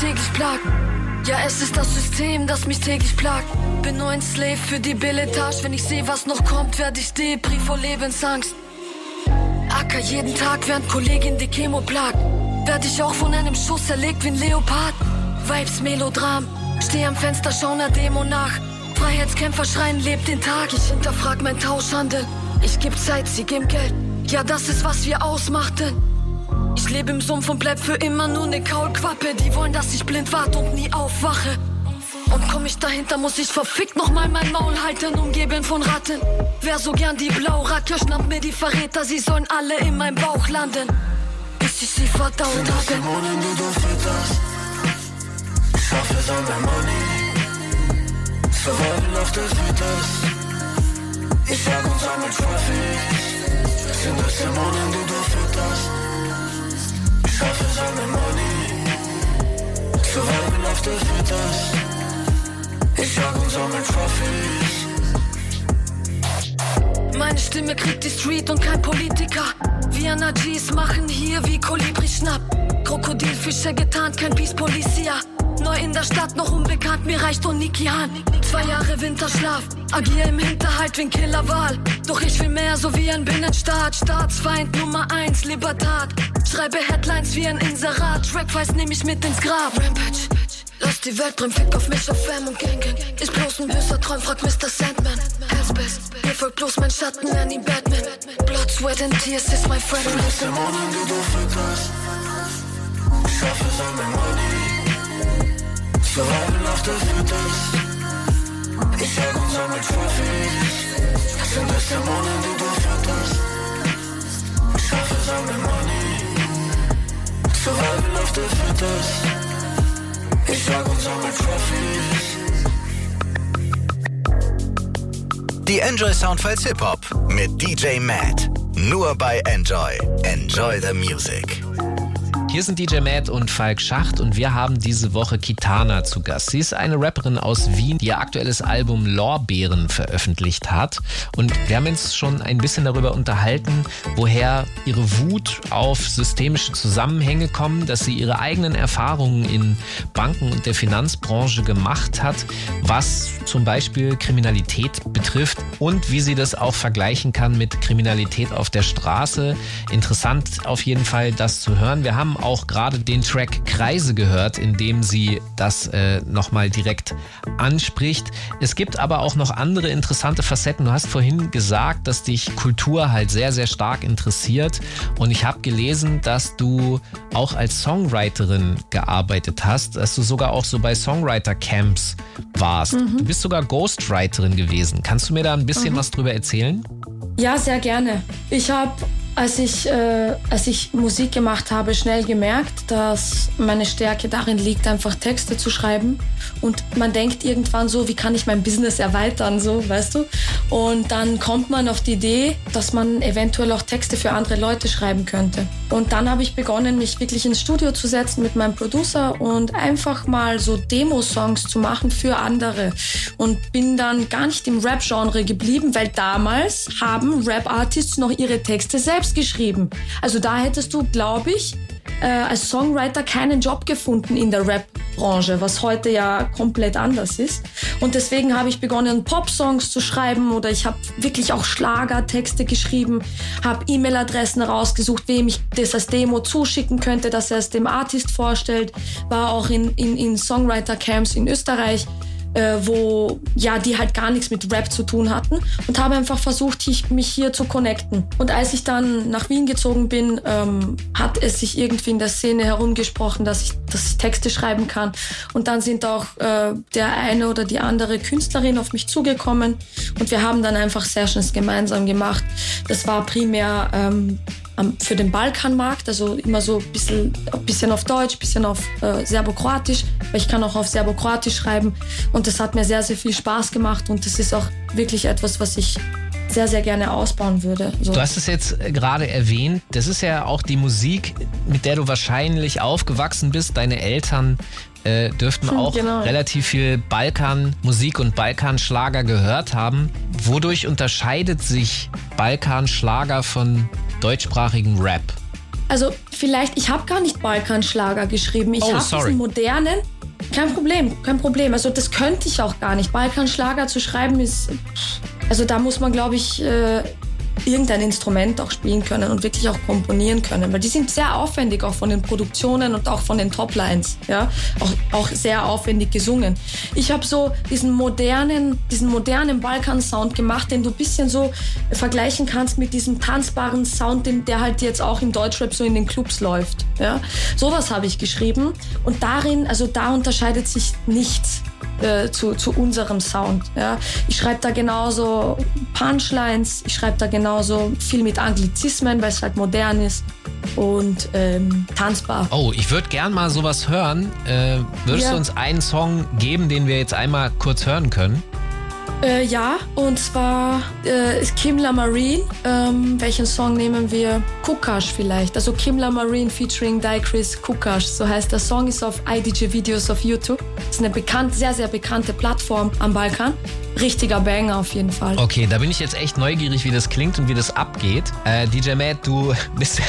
Täglich plagt. Ja, es ist das System, das mich täglich plagt. Bin nur ein Slave für die Billetage. Wenn ich sehe, was noch kommt, werd ich Depri vor Lebensangst. Acker jeden Tag, während Kollegin die Chemo plagt. Werd ich auch von einem Schuss erlegt wie ein Leopard. Vibes, Melodram. Steh am Fenster, schau ner Demo nach. Freiheitskämpfer schreien, lebt den Tag. Ich hinterfrag mein Tauschhandel. Ich geb Zeit, sie geben Geld. Ja, das ist, was wir ausmachten. Ich lebe im Sumpf und bleib für immer nur ne Kaulquappe. Die wollen, dass ich blind warte und nie aufwache. Und komm ich dahinter, muss ich verfickt nochmal mein Maul halten, umgeben von Ratten. Wer so gern die Blauracke, schnappt mir die Verräter, sie sollen alle in meinem Bauch landen. Bis ich sie verdaut habe. Dämonen, die du fütterst. Ich schaffe es an der Money. Survival of the fittest. Ich jag und sammel Trophies. Sind das Dämonen, die du fütterst. Of the fittest. Ich jag und sammel Trophies. Meine Stimme kriegt die Street und kein Politiker. Wir Najis machen hier wie Kolibri schnapp. Krokodilfische getarnt, kein Peace Policia. Neu in der Stadt, noch unbekannt, mir reicht Onikian. Zwei Jahre Winterschlaf, agier im Hinterhalt wie ein Killerwahl. Doch ich will mehr, so wie ein Binnenstaat. Staatsfeind Nummer eins, Libertat. Schreibe Headlines wie ein Inserat. Trackweis nehm ich mit ins Grab. Rampage. Lass die Welt drin, fick auf mich, auf Fam und Gang Gang. Ist bloß ein böser Traum, frag Mr. Sandman. Hellspace, mir folgt bloß mein Schatten, ihn Batman. Blood, Sweat and Tears ist my friend. Ich schaffe es an der Money. Survival of the fittest. Ich jag und sammel Trophies. Sind das Dämonen, die du fütterst. Ich schaffe es an der Money. Survival of the fittest. Ich jag und sammel Trophies. Die Enjoy Soundfiles Hip Hop mit DJ Matt. Nur bei Enjoy. Enjoy the Music. Hier sind DJ Matt und Falk Schacht und wir haben diese Woche Kitana zu Gast. Sie ist eine Rapperin aus Wien, die ihr aktuelles Album Lorbeeren veröffentlicht hat. Und wir haben uns schon ein bisschen darüber unterhalten, woher ihre Wut auf systemische Zusammenhänge kommen, dass sie ihre eigenen Erfahrungen in Banken und der Finanzbranche gemacht hat, was zum Beispiel Kriminalität betrifft und wie sie das auch vergleichen kann mit Kriminalität auf der Straße. Interessant auf jeden Fall, das zu hören. Wir haben auch gerade den Track Kreise gehört, in dem sie das äh, nochmal direkt anspricht. Es gibt aber auch noch andere interessante Facetten. Du hast vorhin gesagt, dass dich Kultur halt sehr, sehr stark interessiert. Und ich habe gelesen, dass du auch als Songwriterin gearbeitet hast, dass du sogar auch so bei Songwriter-Camps warst. Mhm. Du bist sogar Ghostwriterin gewesen. Kannst du mir da ein bisschen Mhm. was drüber erzählen? Ja, sehr gerne. Ich habe als ich, äh, als ich Musik gemacht habe, schnell gemerkt, dass meine Stärke darin liegt, einfach Texte zu schreiben. Und man denkt irgendwann so, wie kann ich mein Business erweitern, so, weißt du? Und dann kommt man auf die Idee, dass man eventuell auch Texte für andere Leute schreiben könnte. Und dann habe ich begonnen, mich wirklich ins Studio zu setzen mit meinem Producer und einfach mal so Demo-Songs zu machen für andere. Und bin dann gar nicht im Rap-Genre geblieben, weil damals haben Rap-Artists noch ihre Texte selbst geschrieben. Also da hättest du, glaube ich, äh, als Songwriter keinen Job gefunden in der Rap-Branche, was heute ja komplett anders ist. Und deswegen habe ich begonnen, Pop-Songs zu schreiben oder ich habe wirklich auch Schlagertexte geschrieben, habe E-Mail-Adressen rausgesucht, wem ich das als Demo zuschicken könnte, dass er es dem Artist vorstellt, war auch in, in, in Songwriter-Camps in Österreich äh, wo ja die halt gar nichts mit Rap zu tun hatten und habe einfach versucht, ich, mich hier zu connecten. Und als ich dann nach Wien gezogen bin, ähm, hat es sich irgendwie in der Szene herumgesprochen, dass ich, dass ich Texte schreiben kann. Und dann sind auch äh, der eine oder die andere Künstlerin auf mich zugekommen und wir haben dann einfach Sessions gemeinsam gemacht. Das war primär ähm, für den Balkanmarkt, also immer so ein bisschen, ein bisschen auf Deutsch, ein bisschen auf äh, Serbokroatisch, weil ich kann auch auf Serbokroatisch schreiben und das hat mir sehr, sehr viel Spaß gemacht und das ist auch wirklich etwas, was ich sehr, sehr gerne ausbauen würde. So. Du hast es jetzt gerade erwähnt, das ist ja auch die Musik, mit der du wahrscheinlich aufgewachsen bist. Deine Eltern äh, dürften hm, auch genau. relativ viel Balkanmusik und Balkanschlager gehört haben. Wodurch unterscheidet sich Balkanschlager von deutschsprachigen Rap? Also vielleicht, ich habe gar nicht Balkanschlager geschrieben. Ich oh, habe diesen modernen. Kein Problem, kein Problem. Also das könnte ich auch gar nicht. Balkanschlager zu schreiben ist, also da muss man, glaube ich, äh, irgendein Instrument auch spielen können und wirklich auch komponieren können, weil die sind sehr aufwendig auch von den Produktionen und auch von den Toplines, ja, auch, auch sehr aufwendig gesungen. Ich habe so diesen modernen, diesen modernen Balkan-Sound gemacht, den du ein bisschen so vergleichen kannst mit diesem tanzbaren Sound, den, der halt jetzt auch im Deutschrap so in den Clubs läuft, ja. Sowas habe ich geschrieben und darin, also da unterscheidet sich nichts äh, zu, zu unserem Sound. Ja. Ich schreibe da genauso Punchlines, ich schreibe da genauso viel mit Anglizismen, weil es halt modern ist und ähm, tanzbar. Oh, ich würde gern mal sowas hören. Äh, würdest ja. du uns einen Song geben, den wir jetzt einmal kurz hören können? Äh, ja, und zwar äh, ist Kimla Marine. Ähm, welchen Song nehmen wir? Kukash vielleicht. Also Kimla Marine featuring Chris Kukash. So heißt der Song, ist auf IDG Videos auf YouTube. Ist eine bekannt, sehr, sehr bekannte Plattform am Balkan richtiger Banger auf jeden Fall. Okay, da bin ich jetzt echt neugierig, wie das klingt und wie das abgeht. Äh, DJ Matt, du bist,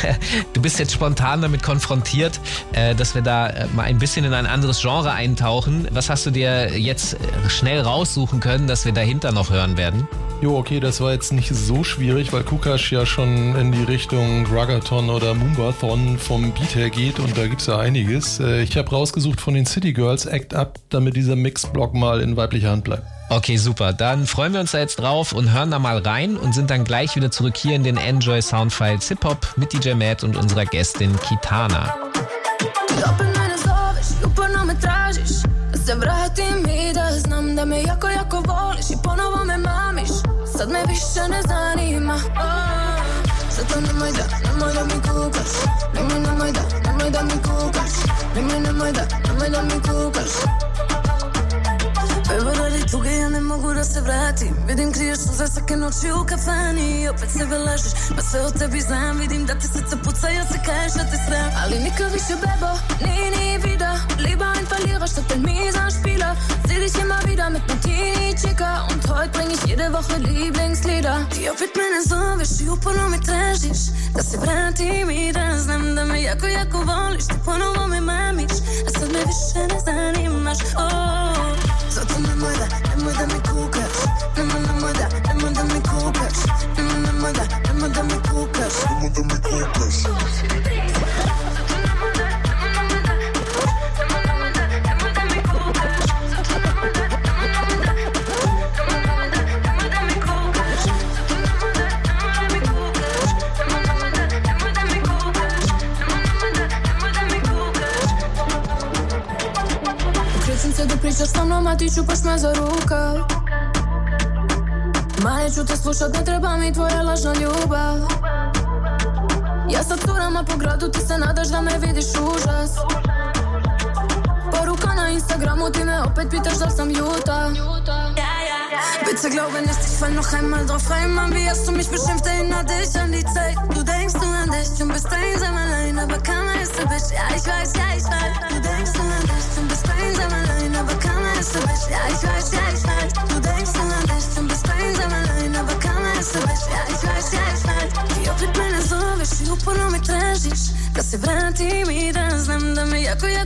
du bist jetzt spontan damit konfrontiert, äh, dass wir da äh, mal ein bisschen in ein anderes Genre eintauchen. Was hast du dir jetzt äh, schnell raussuchen können, dass wir dahinter noch hören werden? Jo, okay, das war jetzt nicht so schwierig, weil Kukash ja schon in die Richtung Ruggathon oder Moombathon vom Beat her geht und da gibt es ja einiges. Äh, ich habe rausgesucht von den City Girls Act Up, damit dieser Mixblock mal in weiblicher Hand bleibt. Okay, super. Dann freuen wir uns da jetzt drauf und hören da mal rein und sind dann gleich wieder zurück hier in den Enjoy Soundfiles Hip Hop mit DJ Matt und unserer Gästin Kitana. Se vrati mi da znam da me jako, jako voliš I ponovo me mamiš. Sad me više ne zanima. Oh. Zato nemoj da, nemoj da mi kukaš. Nemoj, nemoj da, nemoj da mi kukaš. Nemoj, nemoj da, nemoj da mi kukaš. Evo radi tuge ja ne mogu da se vratim. Vidim kriješ suze svake noći u kafani. Opet sebe lažeš, pa sve o tebi znam. Vidim da ti srce puca, ja se kažeš da te sram Ali nikad više bebo, nie wieder Lieber ein Verlierer statt ein mieser Spieler. Seh dich immer wieder mit nem Teenie-Chicker Und heute bring ich jede Woche Lieblingslieder. I opet mene zoveš i uporno mi tražiš Da se vratim i da znam da me jako, jako voliš Ti ponovo me mamiš, a sad me više ne zanimaš oh. Zato nemoj da, nemoj da mi kukaš Nemoj, nemoj da, nemoj da mi kukaš Nemoj, nemoj da, nemoj da mi kukaš Nemoj da mi kukaš pričaš sa mnom, a ti čupaš me za rukav Ma neću te slušat, ne treba mi tvoja lažna ljubav Ja sad curama Bitte glaube nicht, ich fall noch einmal drauf rein, Mann. Wie hast du mich beschimpft, erinner dich an die Zeit. Du denkst nur an dich und bist einsam allein, aber keiner ist du bist. Ja, ich weiß, ja, ich weiß.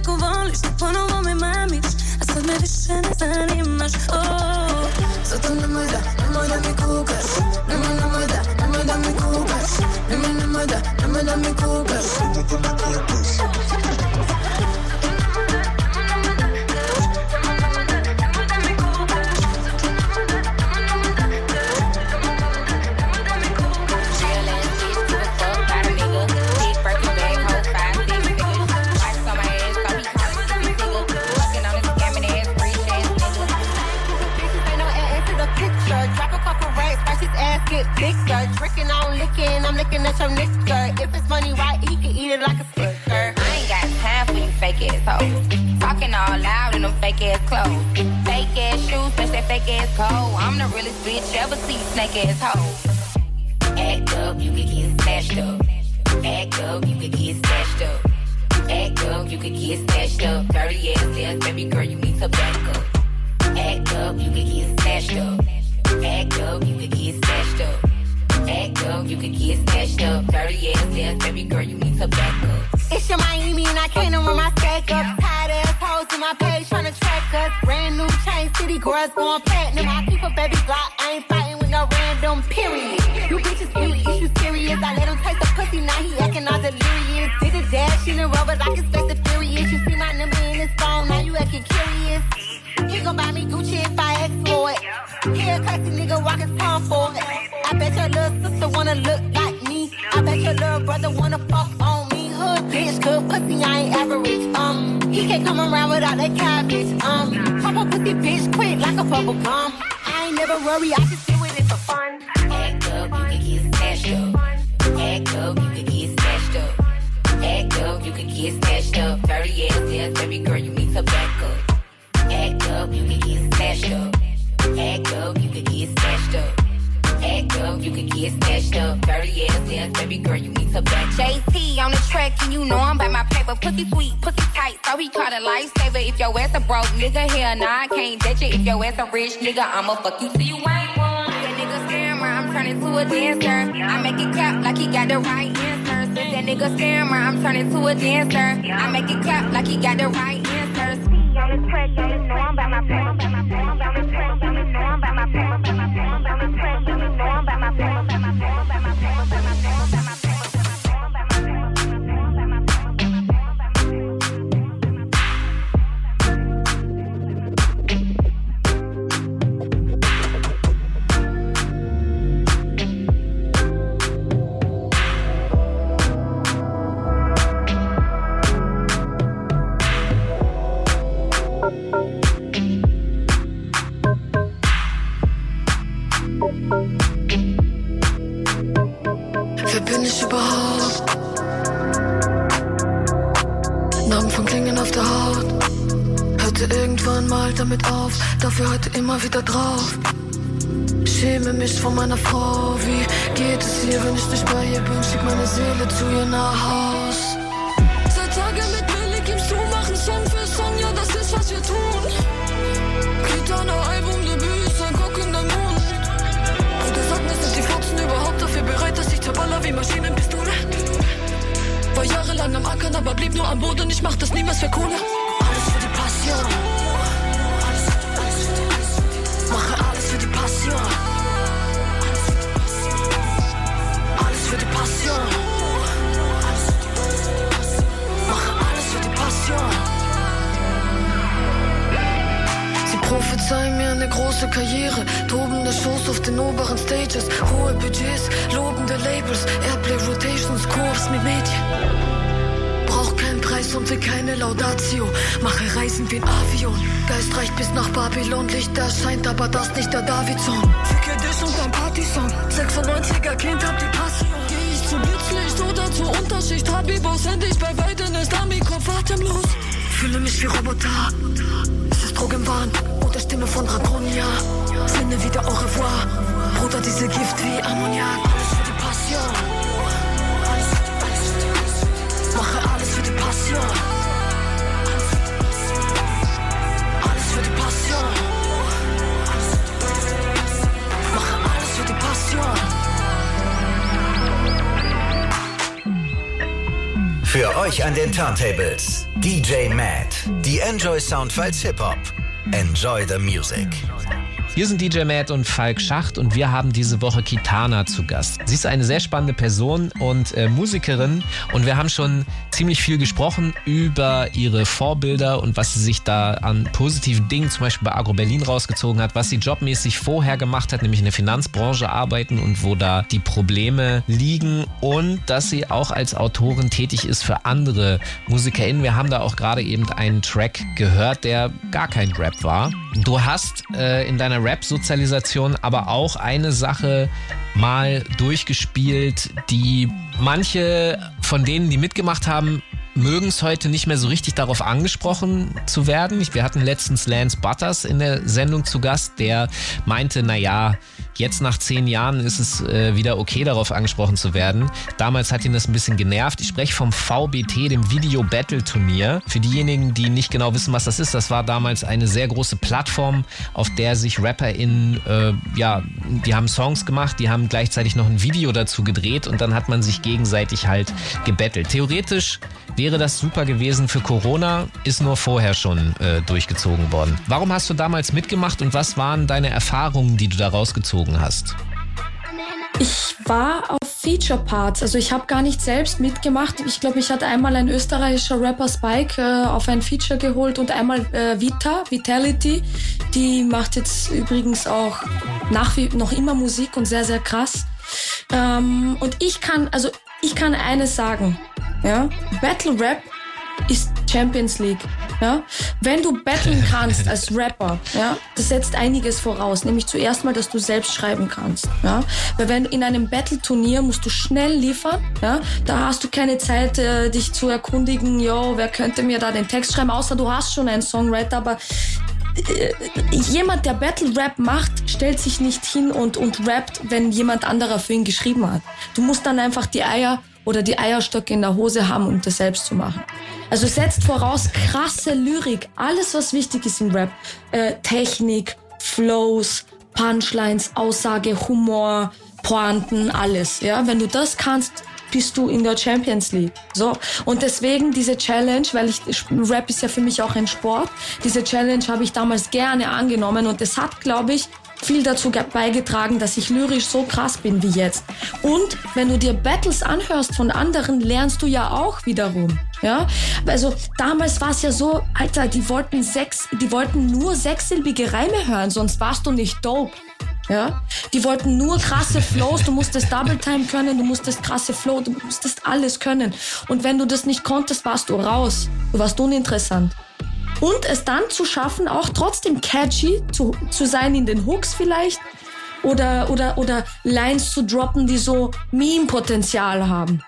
Me jako, jako voliš Da ponovo me mamiš A sad me više ne zanimaš fake. Talking all loud in them fake ass clothes. Fake ass shoes, match that fake ass coat. I'm the realest bitch ever see, snake ass hoe. Act up, you can get smashed up. Act up, you can get smashed up. Act up, you can get smashed up. Dirty ass ass, baby girl, you need to back up. Act up, you can get smashed up. Act up, you can get smashed up. Act up, you can get smashed up. Dirty ass ass, baby girl, you need to back up. It's your Miami and I can't run my stack up. Tired ass hoes in my page trying to track us. Brand new chain, city girls going platinum. I keep a baby block, I ain't fighting with no random, period. You bitches really issues serious. I let him taste the pussy, now he acting all delirious. Did a dash in the rubber like it's Fast and Furious. You see my number in his phone, now you acting curious. He gon' buy me Gucci if I ask for it. He a classy nigga walking Tom for it. I bet your little sister wanna look like me. I bet your little brother wanna good pussy, I ain't average. Um, he can't come around without that cabbage. Um, pop a pussy bitch quick like a bubble gum. I ain't never worry, I just do it for fun. Act up, you can get smashed up. Act up, you can get smashed up. Act up, you can get smashed up. Dirty ass ass, baby girl, you need to back up. Act up, you can get smashed up. Act up, you can get smashed up. Act up, you can get smashed up. Dirty ass ass, baby girl, you need to back. JT on the track, and you know I'm by my paper. Pussy sweet, pussy tight, so he called a lifesaver. If your ass a broke nigga, hell nah, I can't ditch you. If your ass a rich nigga, I'ma fuck you till you ain't one. That nigga scammer, I'm turning to a dancer. I make it clap like he got the right answers. If that nigga scammer, I'm turning to a dancer. I make it clap like he got the right answers. I'm by my pen, by bin ich überhaupt? Namen von Klingen auf der Haut. Hörte irgendwann mal damit auf, dafür heute immer wieder drauf. Schäme mich vor meiner Frau. Wie geht es ihr, wenn ich nicht bei ihr bin? Schick meine Seele zu ihr nach Haus. Seit Tagen mit Millie gibst du, machen Song für Song, ja, das ist was wir tun. Kitana Album, ich zerballer wie Maschinenpistole? War jahrelang am Ackern, aber blieb nur am Boden. Ich mach das niemals für Kohle. Alles für die Passion. Mache alles für die Passion. Alles für die Passion. Prophezeien mir eine große Karriere, tobende Shows auf den oberen Stages, hohe Budgets, lobende Labels, Airplay Rotations, Kurs mit Medien. Brauch keinen Preis und will keine Laudatio, mache Reisen wie ein Avion. Geist reicht bis nach Babylon, Licht erscheint, aber das nicht der Davidson. Ficke dich und dein Partysong, 96er Kind hab die Passion. Geh ich zu Blitzlicht oder zu atemlos. Fühle mich wie Roboter. Es ist Drogenwahn der Stimme von Draconia. Sinne wieder au revoir. Bruder, diese Gift wie Ammoniak. Alles für die Passion. Mache alles für die Passion. Alles für die Passion. Mache alles für die Passion. Für euch an den Turntables DJ Matt. Die Enjoy Soundfiles Hip Hop. Enjoy the music. Wir sind DJ Matt und Falk Schacht und wir haben diese Woche Kitana zu Gast. Sie ist eine sehr spannende Person und äh, Musikerin und wir haben schon ziemlich viel gesprochen über ihre Vorbilder und was sie sich da an positiven Dingen zum Beispiel bei Agro Berlin rausgezogen hat, was sie jobmäßig vorher gemacht hat, nämlich in der Finanzbranche arbeiten und wo da die Probleme liegen und dass sie auch als Autorin tätig ist für andere MusikerInnen. Wir haben da auch gerade eben einen Track gehört, der gar kein Rap war. Du hast äh, in deiner Rap-Sozialisation aber auch eine Sache mal durchgespielt, die manche von denen, die mitgemacht haben, mögen es heute nicht mehr so richtig darauf angesprochen zu werden. Wir hatten letztens Lance Butters in der Sendung zu Gast, der meinte, naja, jetzt nach zehn Jahren ist es äh, wieder okay, darauf angesprochen zu werden. Damals hat ihn das ein bisschen genervt. Ich spreche vom VBT, dem Video Battle Turnier. Für diejenigen, die nicht genau wissen, was das ist, das war damals eine sehr große Plattform, auf der sich RapperInnen, äh, ja, die haben Songs gemacht, die haben gleichzeitig noch ein Video dazu gedreht und dann hat man sich gegenseitig halt gebettelt. Theoretisch wäre das super gewesen für Corona, ist nur vorher schon äh, durchgezogen worden. Warum hast du damals mitgemacht und was waren deine Erfahrungen, die du da rausgezogen hast? Ich war auf Feature Parts, also ich habe gar nicht selbst mitgemacht. Ich glaube, ich hatte einmal ein österreichischer Rapper Spike äh, auf ein Feature geholt und einmal äh, Vita, Vitality. Die macht jetzt übrigens auch nach wie noch immer Musik und sehr, sehr krass. Ähm, und ich kann, also ich kann eines sagen, ja, Battle Rap ist Champions League. Ja? Wenn du battlen kannst als Rapper, ja, das setzt einiges voraus, nämlich zuerst mal, dass du selbst schreiben kannst. Ja? Weil wenn in einem Battle-Turnier musst du schnell liefern, ja? da hast du keine Zeit, äh, dich zu erkundigen, yo, wer könnte mir da den Text schreiben, außer du hast schon einen Songwriter, aber äh, jemand, der Battle Rap macht, stellt sich nicht hin und, und rappt, wenn jemand anderer für ihn geschrieben hat. Du musst dann einfach die Eier oder die Eierstöcke in der Hose haben, um das selbst zu machen. Also setzt voraus krasse Lyrik, alles was wichtig ist im Rap. Äh, Technik, Flows, Punchlines, Aussage, Humor, Pointen, alles. Ja, wenn du das kannst, bist du in der Champions League. So. Und deswegen diese Challenge, weil ich, Rap ist ja für mich auch ein Sport. Diese Challenge habe ich damals gerne angenommen und es hat, glaube ich, viel dazu beigetragen, dass ich lyrisch so krass bin wie jetzt. Und wenn du dir Battles anhörst von anderen, lernst du ja auch wiederum. Ja, also damals war es ja so, Alter, die wollten sechs, die wollten nur sechssilbige Reime hören, sonst warst du nicht dope. Ja, die wollten nur krasse Flows, du musstest Double Time können, du musstest krasse Flow, du musstest alles können. Und wenn du das nicht konntest, warst du raus. Du warst uninteressant und es dann zu schaffen, auch trotzdem catchy zu, zu sein in den Hooks vielleicht oder, oder, oder Lines zu droppen, die so Meme-Potenzial haben.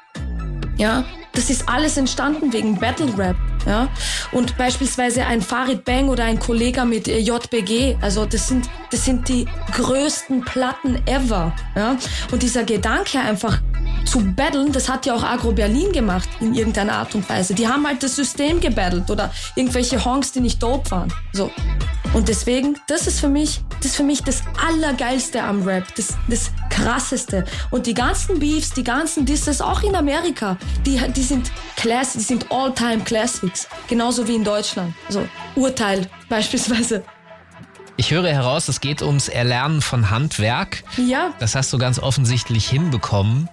Ja, das ist alles entstanden wegen Battle Rap. Ja? Und beispielsweise ein Farid Bang oder ein Kollege mit äh, JBG, also das sind, das sind die größten Platten ever. Ja? Und dieser Gedanke einfach zu battlen, das hat ja auch Agro Berlin gemacht in irgendeiner Art und Weise. Die haben halt das System gebattelt oder irgendwelche Honks, die nicht dope waren. So. Und deswegen, das ist für mich, das ist für mich das Allergeilste am Rap, das, das Krasseste. Und die ganzen Beefs, die ganzen Disses, auch in Amerika, die, die sind Classics, die sind All-Time Classics. Genauso wie in Deutschland. So, Urteil beispielsweise. Ich höre heraus, es geht ums Erlernen von Handwerk. Ja. Das hast du ganz offensichtlich hinbekommen.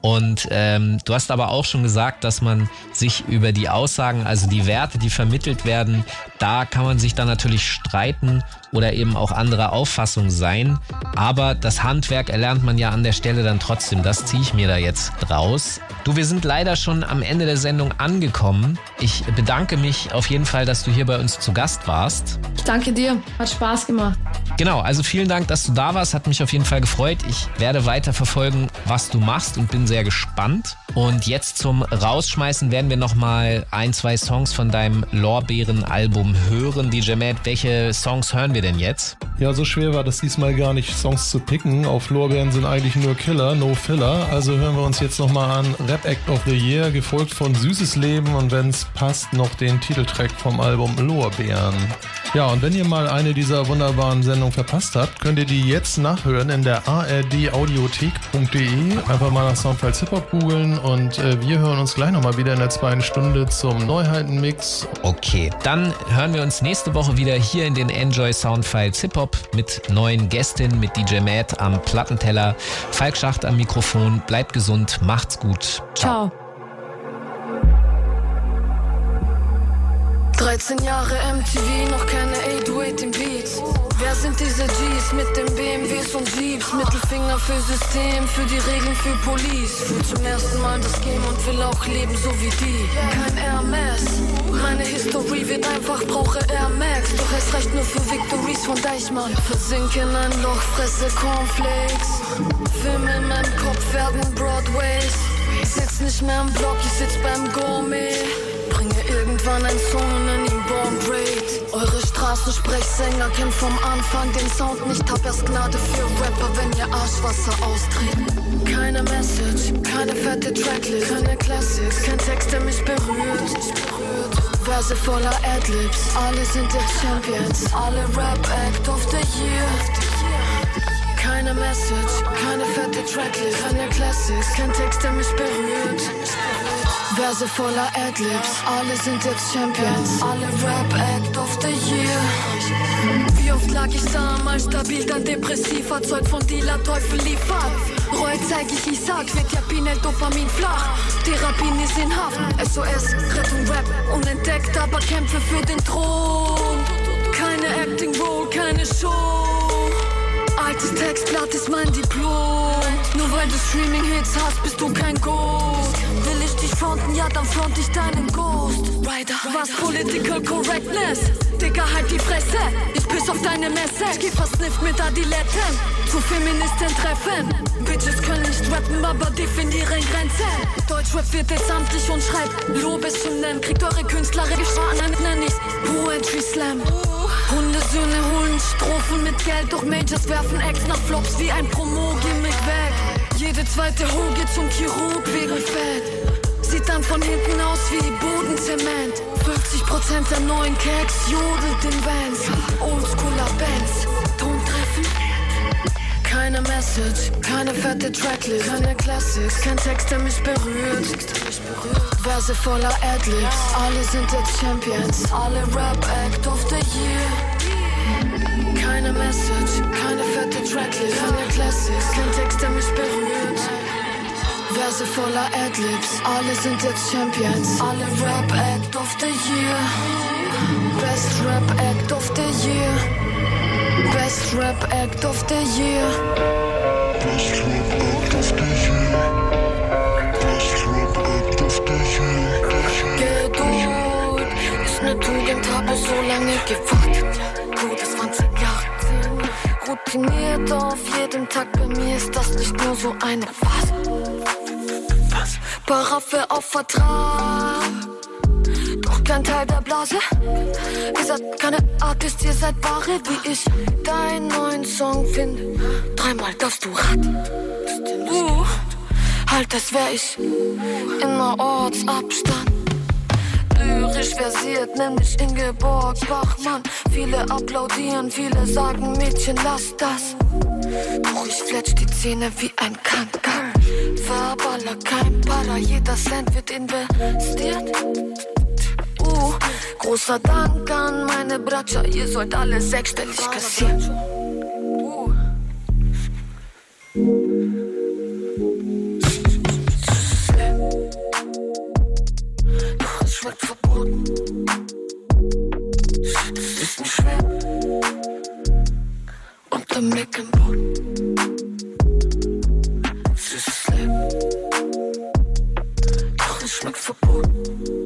Und ähm, du hast aber auch schon gesagt, dass man sich über die Aussagen, also die Werte, die vermittelt werden, da kann man sich dann natürlich streiten oder eben auch anderer Auffassung sein. Aber das Handwerk erlernt man ja an der Stelle dann trotzdem. Das ziehe ich mir da jetzt draus. Du, wir sind leider schon am Ende der Sendung angekommen. Ich bedanke mich auf jeden Fall, dass du hier bei uns zu Gast warst. Ich danke dir. Hat Spaß gemacht. Genau, also vielen Dank, dass du da warst. Hat mich auf jeden Fall gefreut. Ich werde weiter verfolgen, was du machst und bin sehr gespannt. Und jetzt zum Rausschmeißen werden wir nochmal ein, zwei Songs von deinem Lorbeeren-Album hören. DJ Matt, welche Songs hören wir denn jetzt? Ja, so schwer war das diesmal gar nicht, Songs zu picken. Auf Lorbeeren sind eigentlich nur Killer, no Filler. Also hören wir uns jetzt nochmal an Rap Act of the Year, gefolgt von Süßes Leben und wenn es passt, noch den Titeltrack vom Album Lorbeeren. Ja, und wenn ihr mal eine dieser wunderbaren Sendungen verpasst habt, könnt ihr die jetzt nachhören in der ardaudiothek.de. Einfach mal nach Soundfiles Hip Hop googeln und äh, wir hören uns gleich nochmal wieder in der zweiten Stunde zum Neuheitenmix. Okay, dann hören wir uns nächste Woche wieder hier in den Enjoy Soundfiles Hip Hop mit neuen Gästinnen, mit DJ Matt am Plattenteller, Falk Schacht am Mikrofon. Bleibt gesund, macht's gut. Ciao. 13 Jahre MTV, noch keine 808 im Beats. Sind diese Gs mit den BMWs und Jeeps? Mittelfinger für System, für die Regeln, für Police. Fühl zum ersten Mal das Game und will auch leben, so wie die. Kein Hermes, meine History wird einfach, brauche Air Max. Doch es reicht nur für Victories von Deichmann. Versink in ein Loch, fresse Cornflakes. Filme in meinem Kopf werden Broadways. Sitz nicht mehr im Block, ich sitz beim Gourmet. Bringe irgendwann ein Song und nenn ihn Born Great. Eure Straßensprechsänger kennen vom Anfang den Sound nicht. Hab erst Gnade für Rapper, wenn ihr Arschwasser austreten. Keine Message, keine fette Tracklist, keine Classics, kein Text, der mich berührt. Verse voller Adlibs, alle sind jetzt Champions, alle Rap-Act of the Year. Keine Message, keine fette Tracklist, keine Classics, kein Text, der mich berührt. Verse voller Adlibs, alle sind jetzt Champions, alle Rap Act of the Year. Wie oft lag ich da, mal stabil, dann depressiv, erzeugt von Dealer, Teufel liefert. Reue zeig ich Isaac, wird ja Pinel, Dopamin flach. Therapien ist in Haft, SOS, Rettung Rap, unentdeckt, aber kämpfe für den Thron. Keine Acting Role, keine Show. Altes Textblatt ist mein Diplom. Nur weil du Streaming-Hits hast, bist du kein Ghost. Ich fronten, ja, dann front ich deinen Ghost. Rider, was Political Correctness? Digga, halt die Fresse. Ich piss auf deine Message. Geh versnifft mit Adiletten. Zu Feministen treffen. Bitches können nicht rappen, aber definieren Grenzen. Deutschrap wird jetzt amtlich und schreibt Lobeshymnen. Kriegt eure Künstler Geschmacken, nenn ich's Poetry Slam. Hundesöhne holen Strophen mit Geld, doch Majors werfen Acts nach Flops wie ein Promo-Gimmick weg. Jede zweite Ho geht zum Chirurg wegen Fett. Bodenzement. 50% der neuen Keks jodelt in Vans. Oldschooler Bands. Ton treffen. Keine Message, keine fette Tracklist, keine Classics, kein Text, der mich berührt. Verse voller Adlibs, alle sind jetzt Champions, alle Rap Act of the Year. Keine Message, keine fette Tracklist, keine Classics, kein Text, der mich berührt. Verse voller Adlibs, alle sind jetzt Champions, alle Rap Act of the Year. Best Rap Act of the Year. Best Rap Act of the Year. Best Rap Act of the Year. Best Rap Act of the Year. Geduld ist ne Tugend, habe so lange gewartet. Gute 20 Jahre. Routiniert auf jedem Tag, bei mir ist das nicht nur so eine Phase. Paraffe auf Vertrag. Doch kein Teil der Blase. Ihr seid keine Artist, ihr seid Ware, wie ich deinen neuen Song finde. Dreimal darfst du raten. Uh, halt, als wär ich immer Ortsabstand. Lyrisch versiert, nenn mich Ingeborg Bachmann. Viele applaudieren, viele sagen, Mädchen, lass das. Doch ich fletsch Zähne wie ein Kankan. Verbaler, kein Para, jeder Cent wird investiert. Uh, großer Dank an meine Bratscher, ihr sollt alle sechsstellig kassieren. Uh. Doch es schmeckt verboten. Das ist nicht schwer. Unter Mick im Boden. Doch es schmeckt verboten.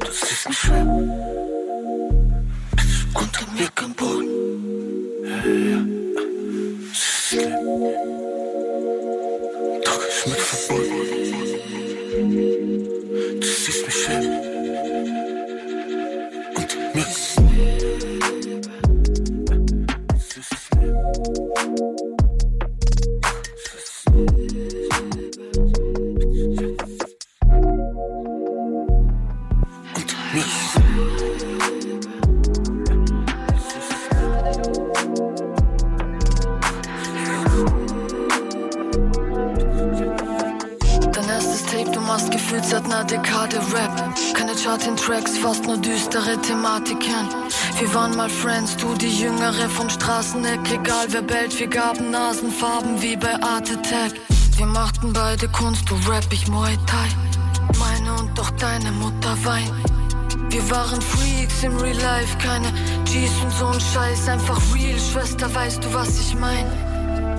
Das ist nicht schwer. Beide Kunst, du Rap, ich Muay Thai. Meine und doch deine Mutter Wein. Wir waren Freaks im Real Life, keine G's und so ein Scheiß, einfach real. Schwester, weißt du, was ich mein?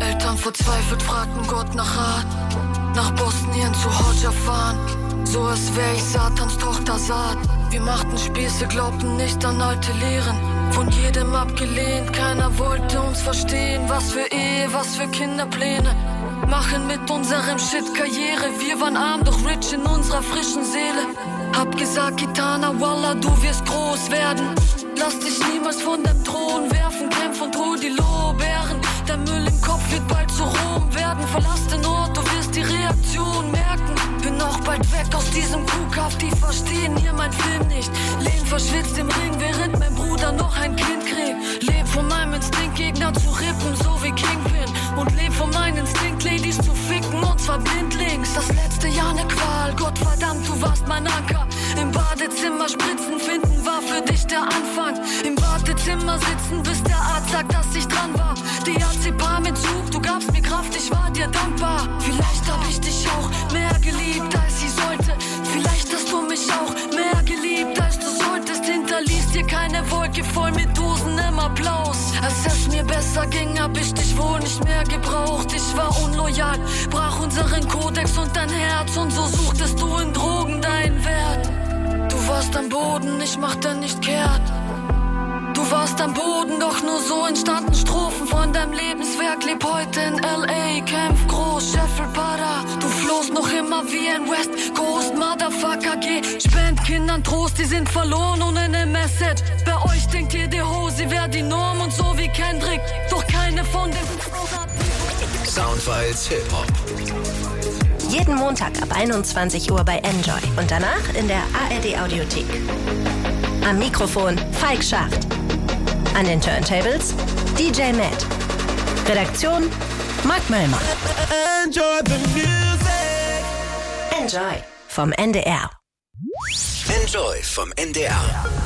Eltern verzweifelt fragten Gott nach Rat. Nach Bosnien zu Hodja fahren. So als wär ich Satans Tochter Saat. Wir machten Spieße, glaubten nicht an alte Lehren. Von jedem abgelehnt, keiner wollte uns verstehen. Was für Ehe, was für Kinderpläne. Machen mit unserem Shit Karriere. Wir waren arm, doch rich in unserer frischen Seele. Hab gesagt, Kitana, Wallah, du wirst groß werden. Lass dich niemals von dem Thron werfen, kämpf und hol die Lorbeeren. Der Müll im Kopf wird bald zu Rom werden. Verlass den Ort, du wirst die Reaktion merken. Bin auch bald weg aus diesem Kuhkauf, die verstehen hier mein Film nicht. Lehn verschwitzt im Ring, während mein Bruder noch ein Kind kriegt. Leb von meinem Instinkt, Gegner zu rippen, so wie Kingpin. Und leb von meinem Instinkt, Ladies zu ficken, und zwar blindlings. Das letzte Jahr ne Qual, Gott verdammt, du warst mein Anker. Im Badezimmer Spritzen finden war für dich der Anfang. Im Wartezimmer sitzen, bis der Arzt sagt, dass ich dran war. Diazepam-Entzug, du gabst mir Kraft, ich war dir dankbar. Vielleicht hab ich dich auch mehr geliebt, als sie sollte. Vielleicht hast du mich auch mehr geliebt, als du solltest. Hinterließ dir keine Wolke voll mit Dosen im Applaus. Als es mir besser ging, hab ich dich wohl nicht mehr gebraucht. Ich war unloyal, brach unseren Kodex und dein Herz. Und so suchtest du in Drogen deinen Wert. Du warst am Boden, ich machte nicht kehrt. Du warst am Boden, doch nur so entstanden Strophen von deinem Lebenswerk. Leb heute in L.A., kämpf groß, Sheffield Para. Du flohst noch immer wie ein West Coast Motherfucker. Geh, spend Kindern Trost, die sind verloren ohne eine Message. Bei euch denkt ihr, die Hose wäre die Norm und so wie Kendrick. Doch keine von den Soundfiles Hip-Hop. Jeden Montag ab 21 Uhr bei Enjoy und danach in der ARD Audiothek. Am Mikrofon Falk Schacht. An den Turntables DJ Matt. Redaktion Mark Möllmann. Enjoy the music. Enjoy vom NDR. Enjoy vom NDR.